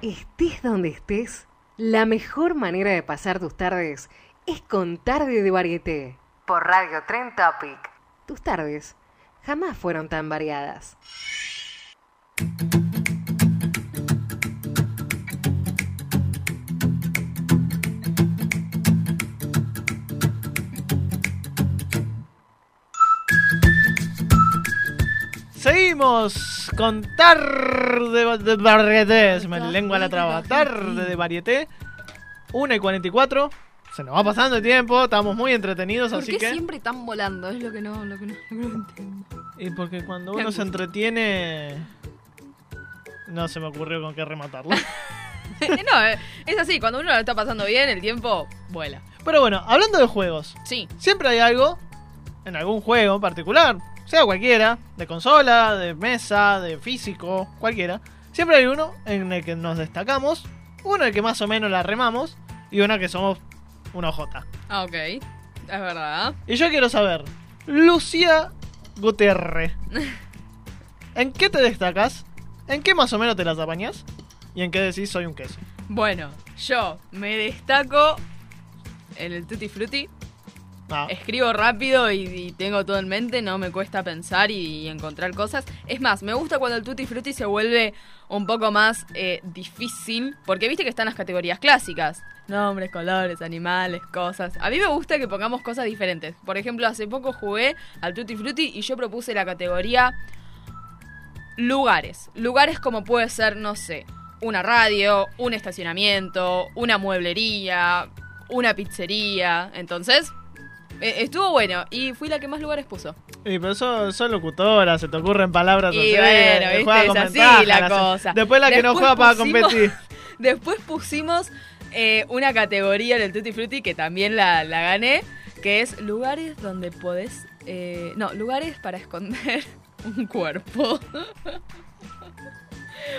Estés donde estés, la mejor manera de pasar tus tardes es con Tarde de Varieté. Por Radio Tren Topic. Tus tardes jamás fueron tan variadas. Seguimos con tarde de varieté. Se me lengua la traba. Tarde de varieté. 1 y 44. Se nos va pasando el tiempo. Estamos muy entretenidos, ¿Por así qué que. siempre están volando? Es lo que no, lo que no, lo que no entiendo. Y porque cuando uno se entretiene. No se me ocurrió con qué rematarlo. no, eh, es así, cuando uno lo está pasando bien, el tiempo vuela. Pero bueno, hablando de juegos. Sí. Siempre hay algo. En algún juego en particular. Sea cualquiera. De consola, de mesa, de físico. Cualquiera. Siempre hay uno en el que nos destacamos. Uno en el que más o menos la remamos. Y uno que somos un OJ. Ah, ok. Es verdad. Y yo quiero saber, Lucía Gutiérrez, ¿en qué te destacas? ¿En qué más o menos te las apañas? ¿Y en qué decís soy un queso? Bueno, yo me destaco en el Tutti Frutti. Ah, Escribo rápido y, tengo todo en mente, no me cuesta pensar y, y encontrar cosas. Es más, me gusta cuando el Tutti Frutti se vuelve un poco más eh, difícil, porque viste que están las categorías clásicas. Nombres, colores, animales, cosas. A mí me gusta que pongamos cosas diferentes. Por ejemplo, hace poco jugué al Tutti Frutti y yo propuse la categoría lugares. Lugares como puede ser, no sé, una radio, un estacionamiento, una mueblería, una pizzería. Entonces, eh, estuvo bueno y fui la que más lugares puso. y pero sos, sos locutora, se te ocurren palabras Y así, bueno, viste, juega es así la la- cosa. Después la que no Después juega para pusimos- competir. Después pusimos eh, una categoría en el Tutti Frutti que también la, la gané, que es lugares donde podés... eh, no, lugares para esconder un cuerpo.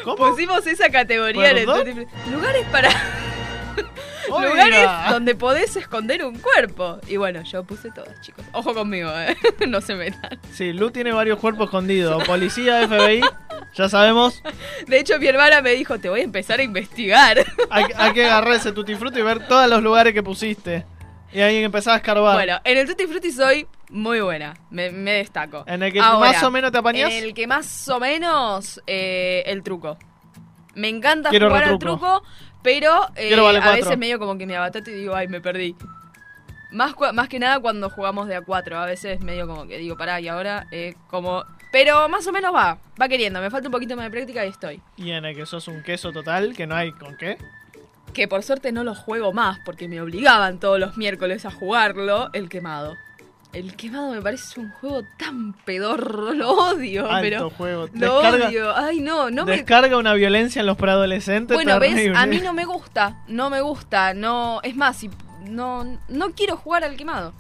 ¿Cómo? Pusimos esa categoría en el ¿Perdón? Tutti Frutti. Lugares para... Lugares donde podés esconder un cuerpo. Y bueno, yo puse todas, chicos. Ojo conmigo, eh. no se metan. Sí, Lu tiene varios cuerpos escondidos. Policía, FBI, ya sabemos. De hecho, mi hermana me dijo, te voy a empezar a investigar. Hay, hay que agarrar ese tutti frutti y ver todos los lugares que pusiste. Y ahí empezás a escarbar. Bueno, en el Tutti Frutti soy muy buena, me, me destaco. En el que Ahora, más o menos te apañás. En el que más o menos eh, el truco. Me encanta Quiero jugar al retruco. truco, pero eh, vale a veces medio como que me abatate y digo, ay, me perdí. Más, más que nada cuando jugamos de a cuatro, a veces medio como que digo, pará, y ahora eh, como... Pero más o menos va, va queriendo, me falta un poquito más de práctica y estoy. Y en el que sos un queso total, que no hay con qué. Que por suerte no lo juego más, porque me obligaban todos los miércoles a jugarlo, el quemado. El quemado me parece un juego tan pedorro, lo odio, Alto pero juego. lo Descarga, odio. Ay, no, no me... descarga una violencia en los preadolescentes. Bueno, ves, a mí no me gusta, no me gusta, no... Es más, si no, no quiero jugar al quemado.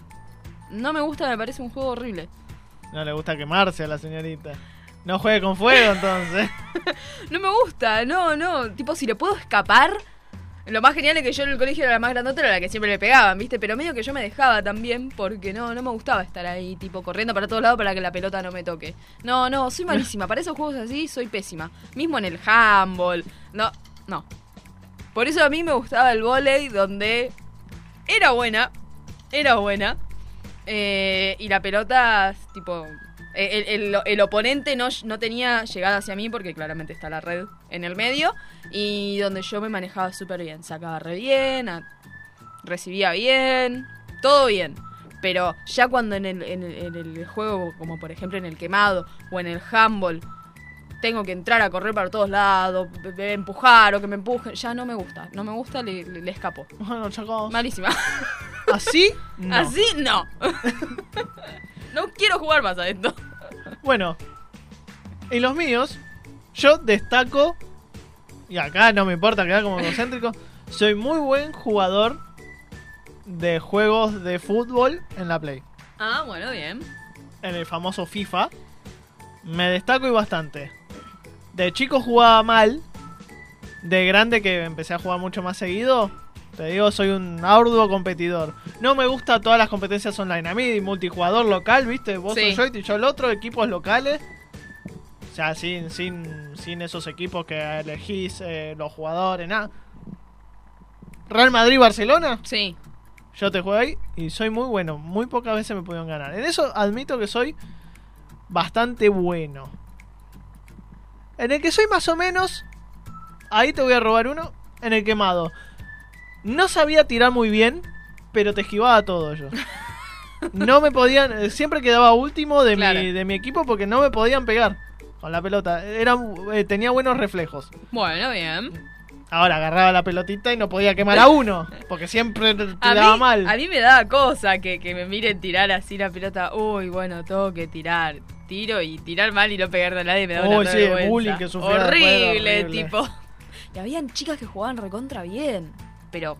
No me gusta, me parece un juego horrible. No le gusta quemarse a la señorita. No juegue con fuego entonces. No me gusta, no, no. Tipo, si le puedo escapar. Lo más genial es que yo en el colegio era la más grandota, era la que siempre le pegaban, ¿viste? Pero medio que yo me dejaba también porque no, no me gustaba estar ahí, tipo, corriendo para todos lados para que la pelota no me toque. No, no, soy malísima. Para esos juegos así soy pésima. Mismo en el handball. No, no. Por eso a mí me gustaba el volei donde era buena, era buena. eh, y la pelota, tipo, el, el- el oponente no, no tenía llegada hacia mí porque claramente está la red en el medio. Y donde yo me manejaba súper bien. Sacaba re bien, a- recibía bien, todo bien. Pero ya cuando en el, en, el, en el juego, como por ejemplo en el quemado o en el handball, tengo que entrar a correr para todos lados, empujar o que me empujen, ya no me gusta. No me gusta, le, le, le escapo. Bueno. Malísima. ¿Así? No. Así no. no quiero jugar más a esto. Bueno, y los míos, yo destaco, y acá no me importa quedar como egocéntrico, soy muy buen jugador de juegos de fútbol en la Play. Ah, bueno, bien. En el famoso FIFA. Me destaco y bastante. De chico jugaba mal. De grande que empecé a jugar mucho más seguido. Te digo, soy un arduo competidor. No me gusta todas las competencias online. A mí, multijugador local, ¿viste? Vos Sí. sos yo y yo el otro, equipos locales. O sea, sin, sin, sin esos equipos que elegís eh, los jugadores, nada. Real Madrid-Barcelona, Sí. yo te juego ahí y soy muy bueno. Muy pocas veces me pudieron ganar. En eso admito que soy bastante bueno. En el que soy más o menos, ahí te voy a robar uno, en el quemado. No sabía tirar muy bien, pero te esquivaba todo yo. No me podían, eh, siempre quedaba último de, Claro. mi, de mi equipo porque no me podían pegar. con la pelota. Era, eh, tenía buenos reflejos. Bueno, bien. Ahora agarraba la pelotita y no podía quemar a uno, porque siempre te A daba mí, mal. a mí me da cosa que, que me miren tirar así la pelota. Uy, bueno, tengo que tirar. Tiro y tirar mal y no pegarle a nadie me da Uy, una sí, bullying que horrible, horrible. tipo. Y habían chicas que jugaban recontra bien. Pero.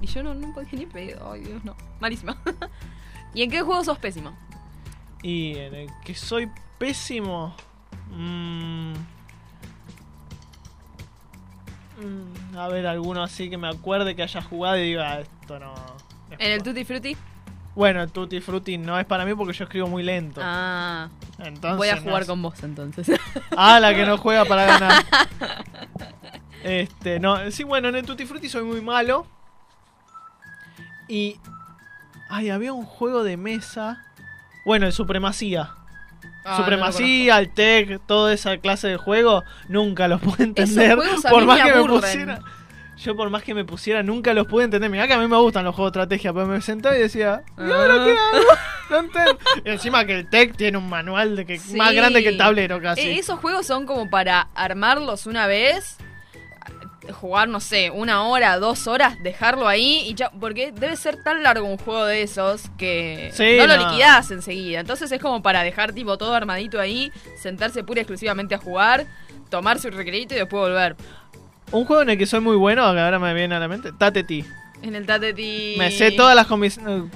Y yo no, no podía ni pedo. Ay, Dios, no. Malísima. ¿Y en qué juego sos pésimo? Y en el que soy pésimo. mm, mm, a ver, alguno así que me acuerde que haya jugado y diga, esto no. es ¿En el por-". Tutti Frutti? Bueno, el Tutti Frutti no es para mí porque yo escribo muy lento. Ah. Entonces, Voy a no jugar es- con vos entonces. Ah, la que no juega para ganar. Este, no, sí, bueno, en el Tutti Frutti soy muy malo. Y. Ay, había un juego de mesa. Bueno, el Supremacía. Ah, Supremacía, el Tech, toda esa clase de juego, nunca los pude entender. por más me que me pusiera. Yo por más que me pusiera, nunca los pude entender. Mirá que a mí me gustan los juegos de estrategia, pero me sentaba y decía, ¿y ahora qué hago? No entiendo. Y encima que el Tech tiene un manual de que Sí. más grande que el tablero casi. Eh, esos juegos son como para armarlos una vez, jugar, no sé, una hora, dos horas, dejarlo ahí y ya. Porque debe ser tan largo un juego de esos que Sí, no lo liquidás enseguida. Entonces es como para dejar tipo todo armadito ahí, sentarse pura y exclusivamente a jugar, tomar su recreito y después volver. Un juego en el que soy muy bueno, ahora me viene a la mente, Tateti. En el Tateti. Me sé todas las,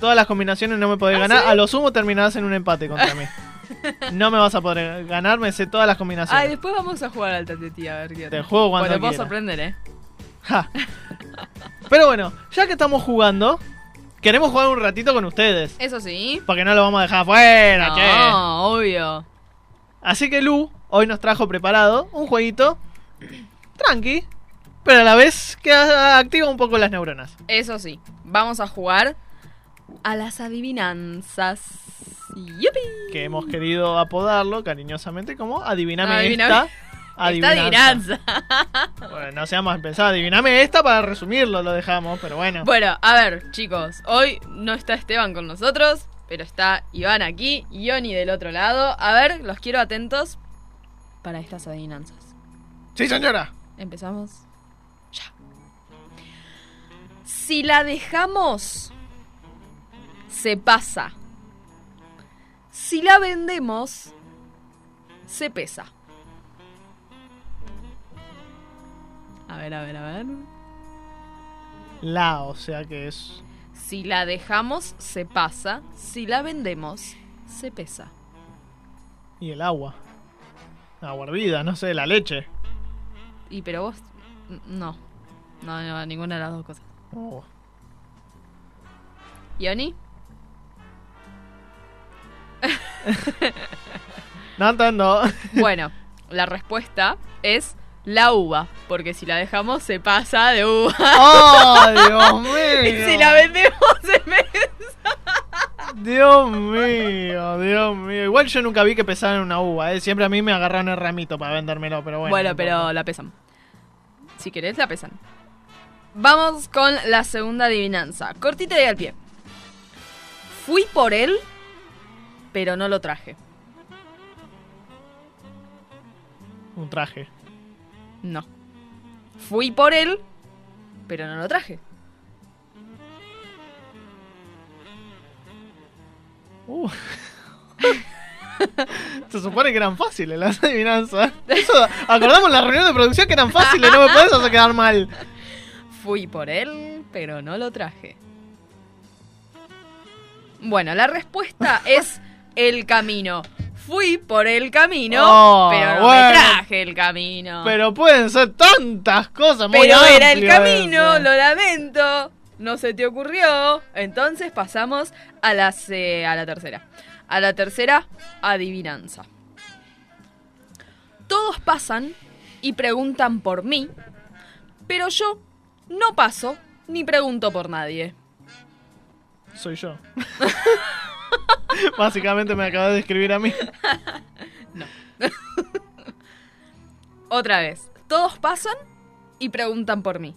todas las combinaciones, no me podés ¿Ah, ganar. sí? A lo sumo terminarás en un empate contra mí. No me vas a poder ganar, me sé todas las combinaciones. Ay, después vamos a jugar al Tateti a ver qué Te juego cuando Bueno, te puedo sorprender, eh. Ja. Pero bueno, ya que estamos jugando, queremos jugar un ratito con ustedes. Eso sí. Porque no lo vamos a dejar afuera, che. No, obvio. Así que Lu hoy nos trajo preparado un jueguito tranqui, pero a la vez que activa un poco las neuronas. Eso sí, vamos a jugar a las adivinanzas. ¡Yupi! Que hemos querido apodarlo cariñosamente como Adiviname Adiviname- esta. Esta adivinanza. Bueno, no seamos a pensar, adiviname esta para resumirlo, lo dejamos, pero bueno. Bueno, a ver, chicos, hoy no está Esteban con nosotros, pero está Iván aquí y Oni del otro lado. A ver, los quiero atentos para estas adivinanzas. Sí, señora. Empezamos ya. Si la dejamos, se pasa. Si la vendemos, se pesa. A ver, a ver, a ver. La, o sea que es. Si la dejamos, se pasa. Si la vendemos, se pesa. Y el agua. Agua hervida, no sé, la leche. Y pero vos... No. No, no, ninguna de las dos cosas. Oh. ¿Y Oni? No entiendo. Bueno, la respuesta es la uva. Porque si la dejamos, se pasa de uva. ¡Oh, Dios mío! y si la vendemos, se pesa. Dios mío, Dios mío. Igual yo nunca vi que pesaban una uva, ¿eh? Siempre a mí me agarraron el ramito para vendérmelo, pero bueno. Bueno, no pero la pesan. Si querés, la pesan. Vamos con la segunda adivinanza. Cortita y al pie. Fui por él, pero no lo traje. Un traje. No. Fui por él, pero no lo traje. Uh. Se supone que eran fáciles las adivinanzas. Eso, acordamos la reunión de producción que eran fáciles, no me puedes hacer quedar mal. Fui por él, pero no lo traje. Bueno, la respuesta es el camino. Fui por el camino, Oh, pero no bueno. me traje el camino. Pero pueden ser tantas cosas muy Pero era el camino, eso. lo lamento. No se te ocurrió. Entonces pasamos a, las, eh, a la tercera. A la tercera adivinanza. Todos pasan y preguntan por mí, pero yo no paso ni pregunto por nadie. Soy yo. Básicamente me acabas de escribir a mí. Otra vez. Todos pasan y preguntan por mí,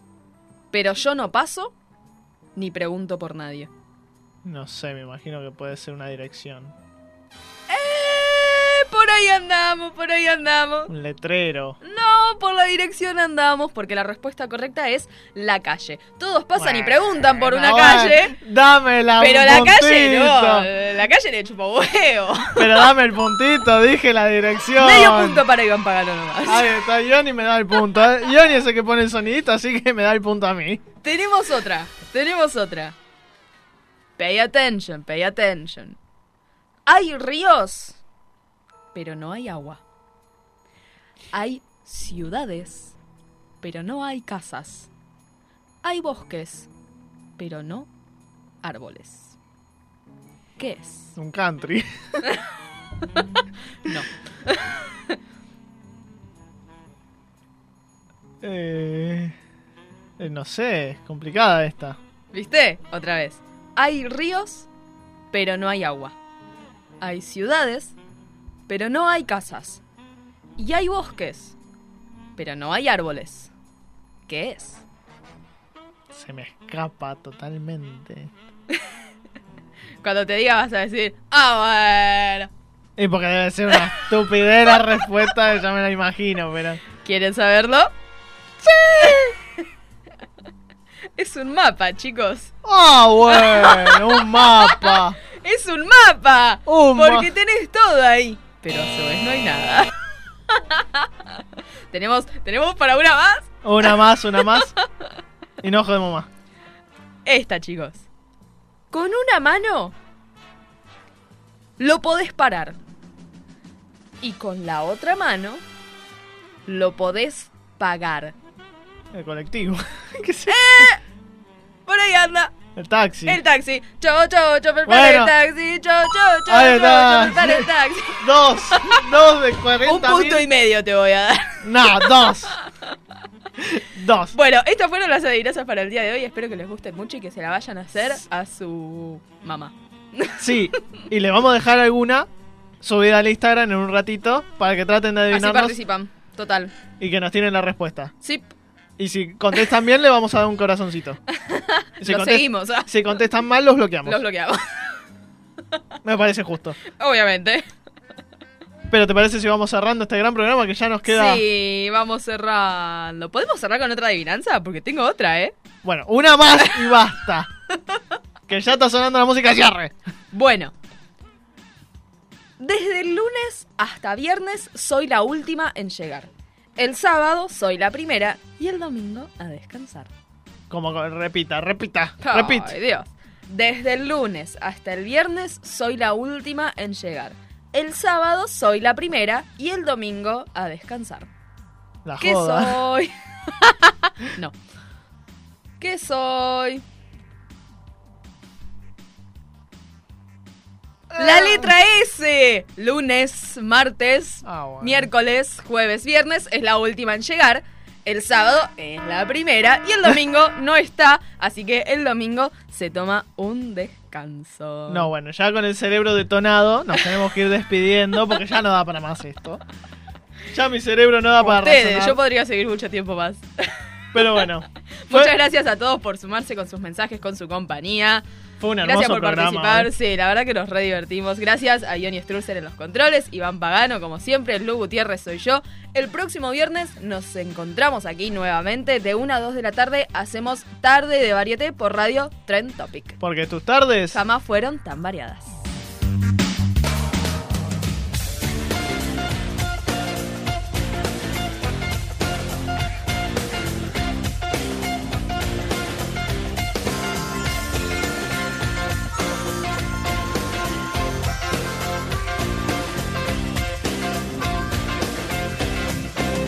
pero yo no paso ni pregunto por nadie. No sé, me imagino que puede ser una dirección. Por ahí andamos, por ahí andamos. Un letrero. No, por la dirección andamos, porque la respuesta correcta es la calle. Todos pasan y preguntan por una bueno, calle, Dámela pero un la calle no. La calle le chupa huevo. Pero dame el puntito, dije la dirección. Medio punto para Iván Pagano nomás. Ahí está, Johnny me da el punto. ¿eh? Johnny es el que pone el sonidito, así que me da el punto a mí. Tenemos otra, tenemos otra. Pay attention, pay attention. Hay ríos, pero no hay agua. Hay ciudades, pero no hay casas. Hay bosques, pero no árboles. ¿Qué es? Un country. No. Eh, eh, no sé, es complicada esta. ¿Viste? Otra vez. Hay ríos, pero no hay agua. Hay ciudades, pero no hay casas. Y hay bosques, pero no hay árboles. ¿Qué es? Se me escapa totalmente. Cuando te diga vas a decir, ah, bueno. Y porque debe ser una estupidez la respuesta, ya me la imagino, pero. ¿Quieren saberlo? ¡Sí! es un mapa, chicos. ¡Ah, bueno! ¡Un mapa! ¡Es un mapa! Un ma- porque tenés todo ahí. Pero a su vez no hay nada. ¿Tenemos, ¿Tenemos para una más? Una más, una más. Y no jodemos más. Esta, chicos. Con una mano lo podés parar. Y con la otra mano lo podés pagar. El colectivo. ¿Qué sé? Por ahí anda. El taxi. El taxi. Cho, cho, cho, para Bueno. el taxi. Cho, cho, cho, Ahí está. cho, para el taxi. Dos. Dos de 40 Un punto y medio te voy a dar. No, dos. Dos. Bueno, estas fueron las adivinanzas para el día de hoy. Espero que les gusten mucho y que se la vayan a hacer a su mamá. Sí. Y le vamos a dejar alguna subida al Instagram en un ratito para que traten de Así adivinarnos participan. Total. y que nos tienen la respuesta. Sí, Y si contestan bien, le vamos a dar un corazoncito. Si lo seguimos. ¿ah? Si contestan mal, los bloqueamos. Los bloqueamos. Me parece justo. Obviamente. Pero ¿te parece si vamos cerrando este gran programa que ya nos queda... Sí, vamos cerrando. ¿Podemos cerrar con otra adivinanza? Porque tengo otra, ¿eh? Bueno, una más y basta. que ya está sonando la música cierre. Bueno. Desde el lunes hasta viernes soy la última en llegar. El sábado soy la primera y el domingo a descansar. Como repita, repita, Ay, repita. Dios. Desde el lunes hasta el viernes soy la última en llegar. El sábado soy la primera y el domingo a descansar. La ¿Qué joda. soy? no. ¿Qué soy? La letra S. Lunes, martes, Ah, bueno. miércoles, jueves, viernes es la última en llegar. El sábado es la primera y el domingo no está, así que el domingo se toma un descanso. No, bueno, ya con el cerebro detonado nos tenemos que ir despidiendo porque ya no da para más esto. Ya mi cerebro no da para Ustedes, razonar. yo podría seguir mucho tiempo más. Pero bueno, fue, Muchas gracias a todos por sumarse con sus mensajes, con su compañía. fue un hermoso Gracias por programa. participar. hoy. Sí, la verdad que nos re divertimos. Gracias a Ioni Strusser en los controles, Iván Pagano, como siempre, Lu Gutiérrez soy yo. El próximo viernes nos encontramos aquí nuevamente. De 1 a 2 de la tarde hacemos tarde de varieté por radio Trend Topic. Porque tus tardes Jamás fueron tan variadas.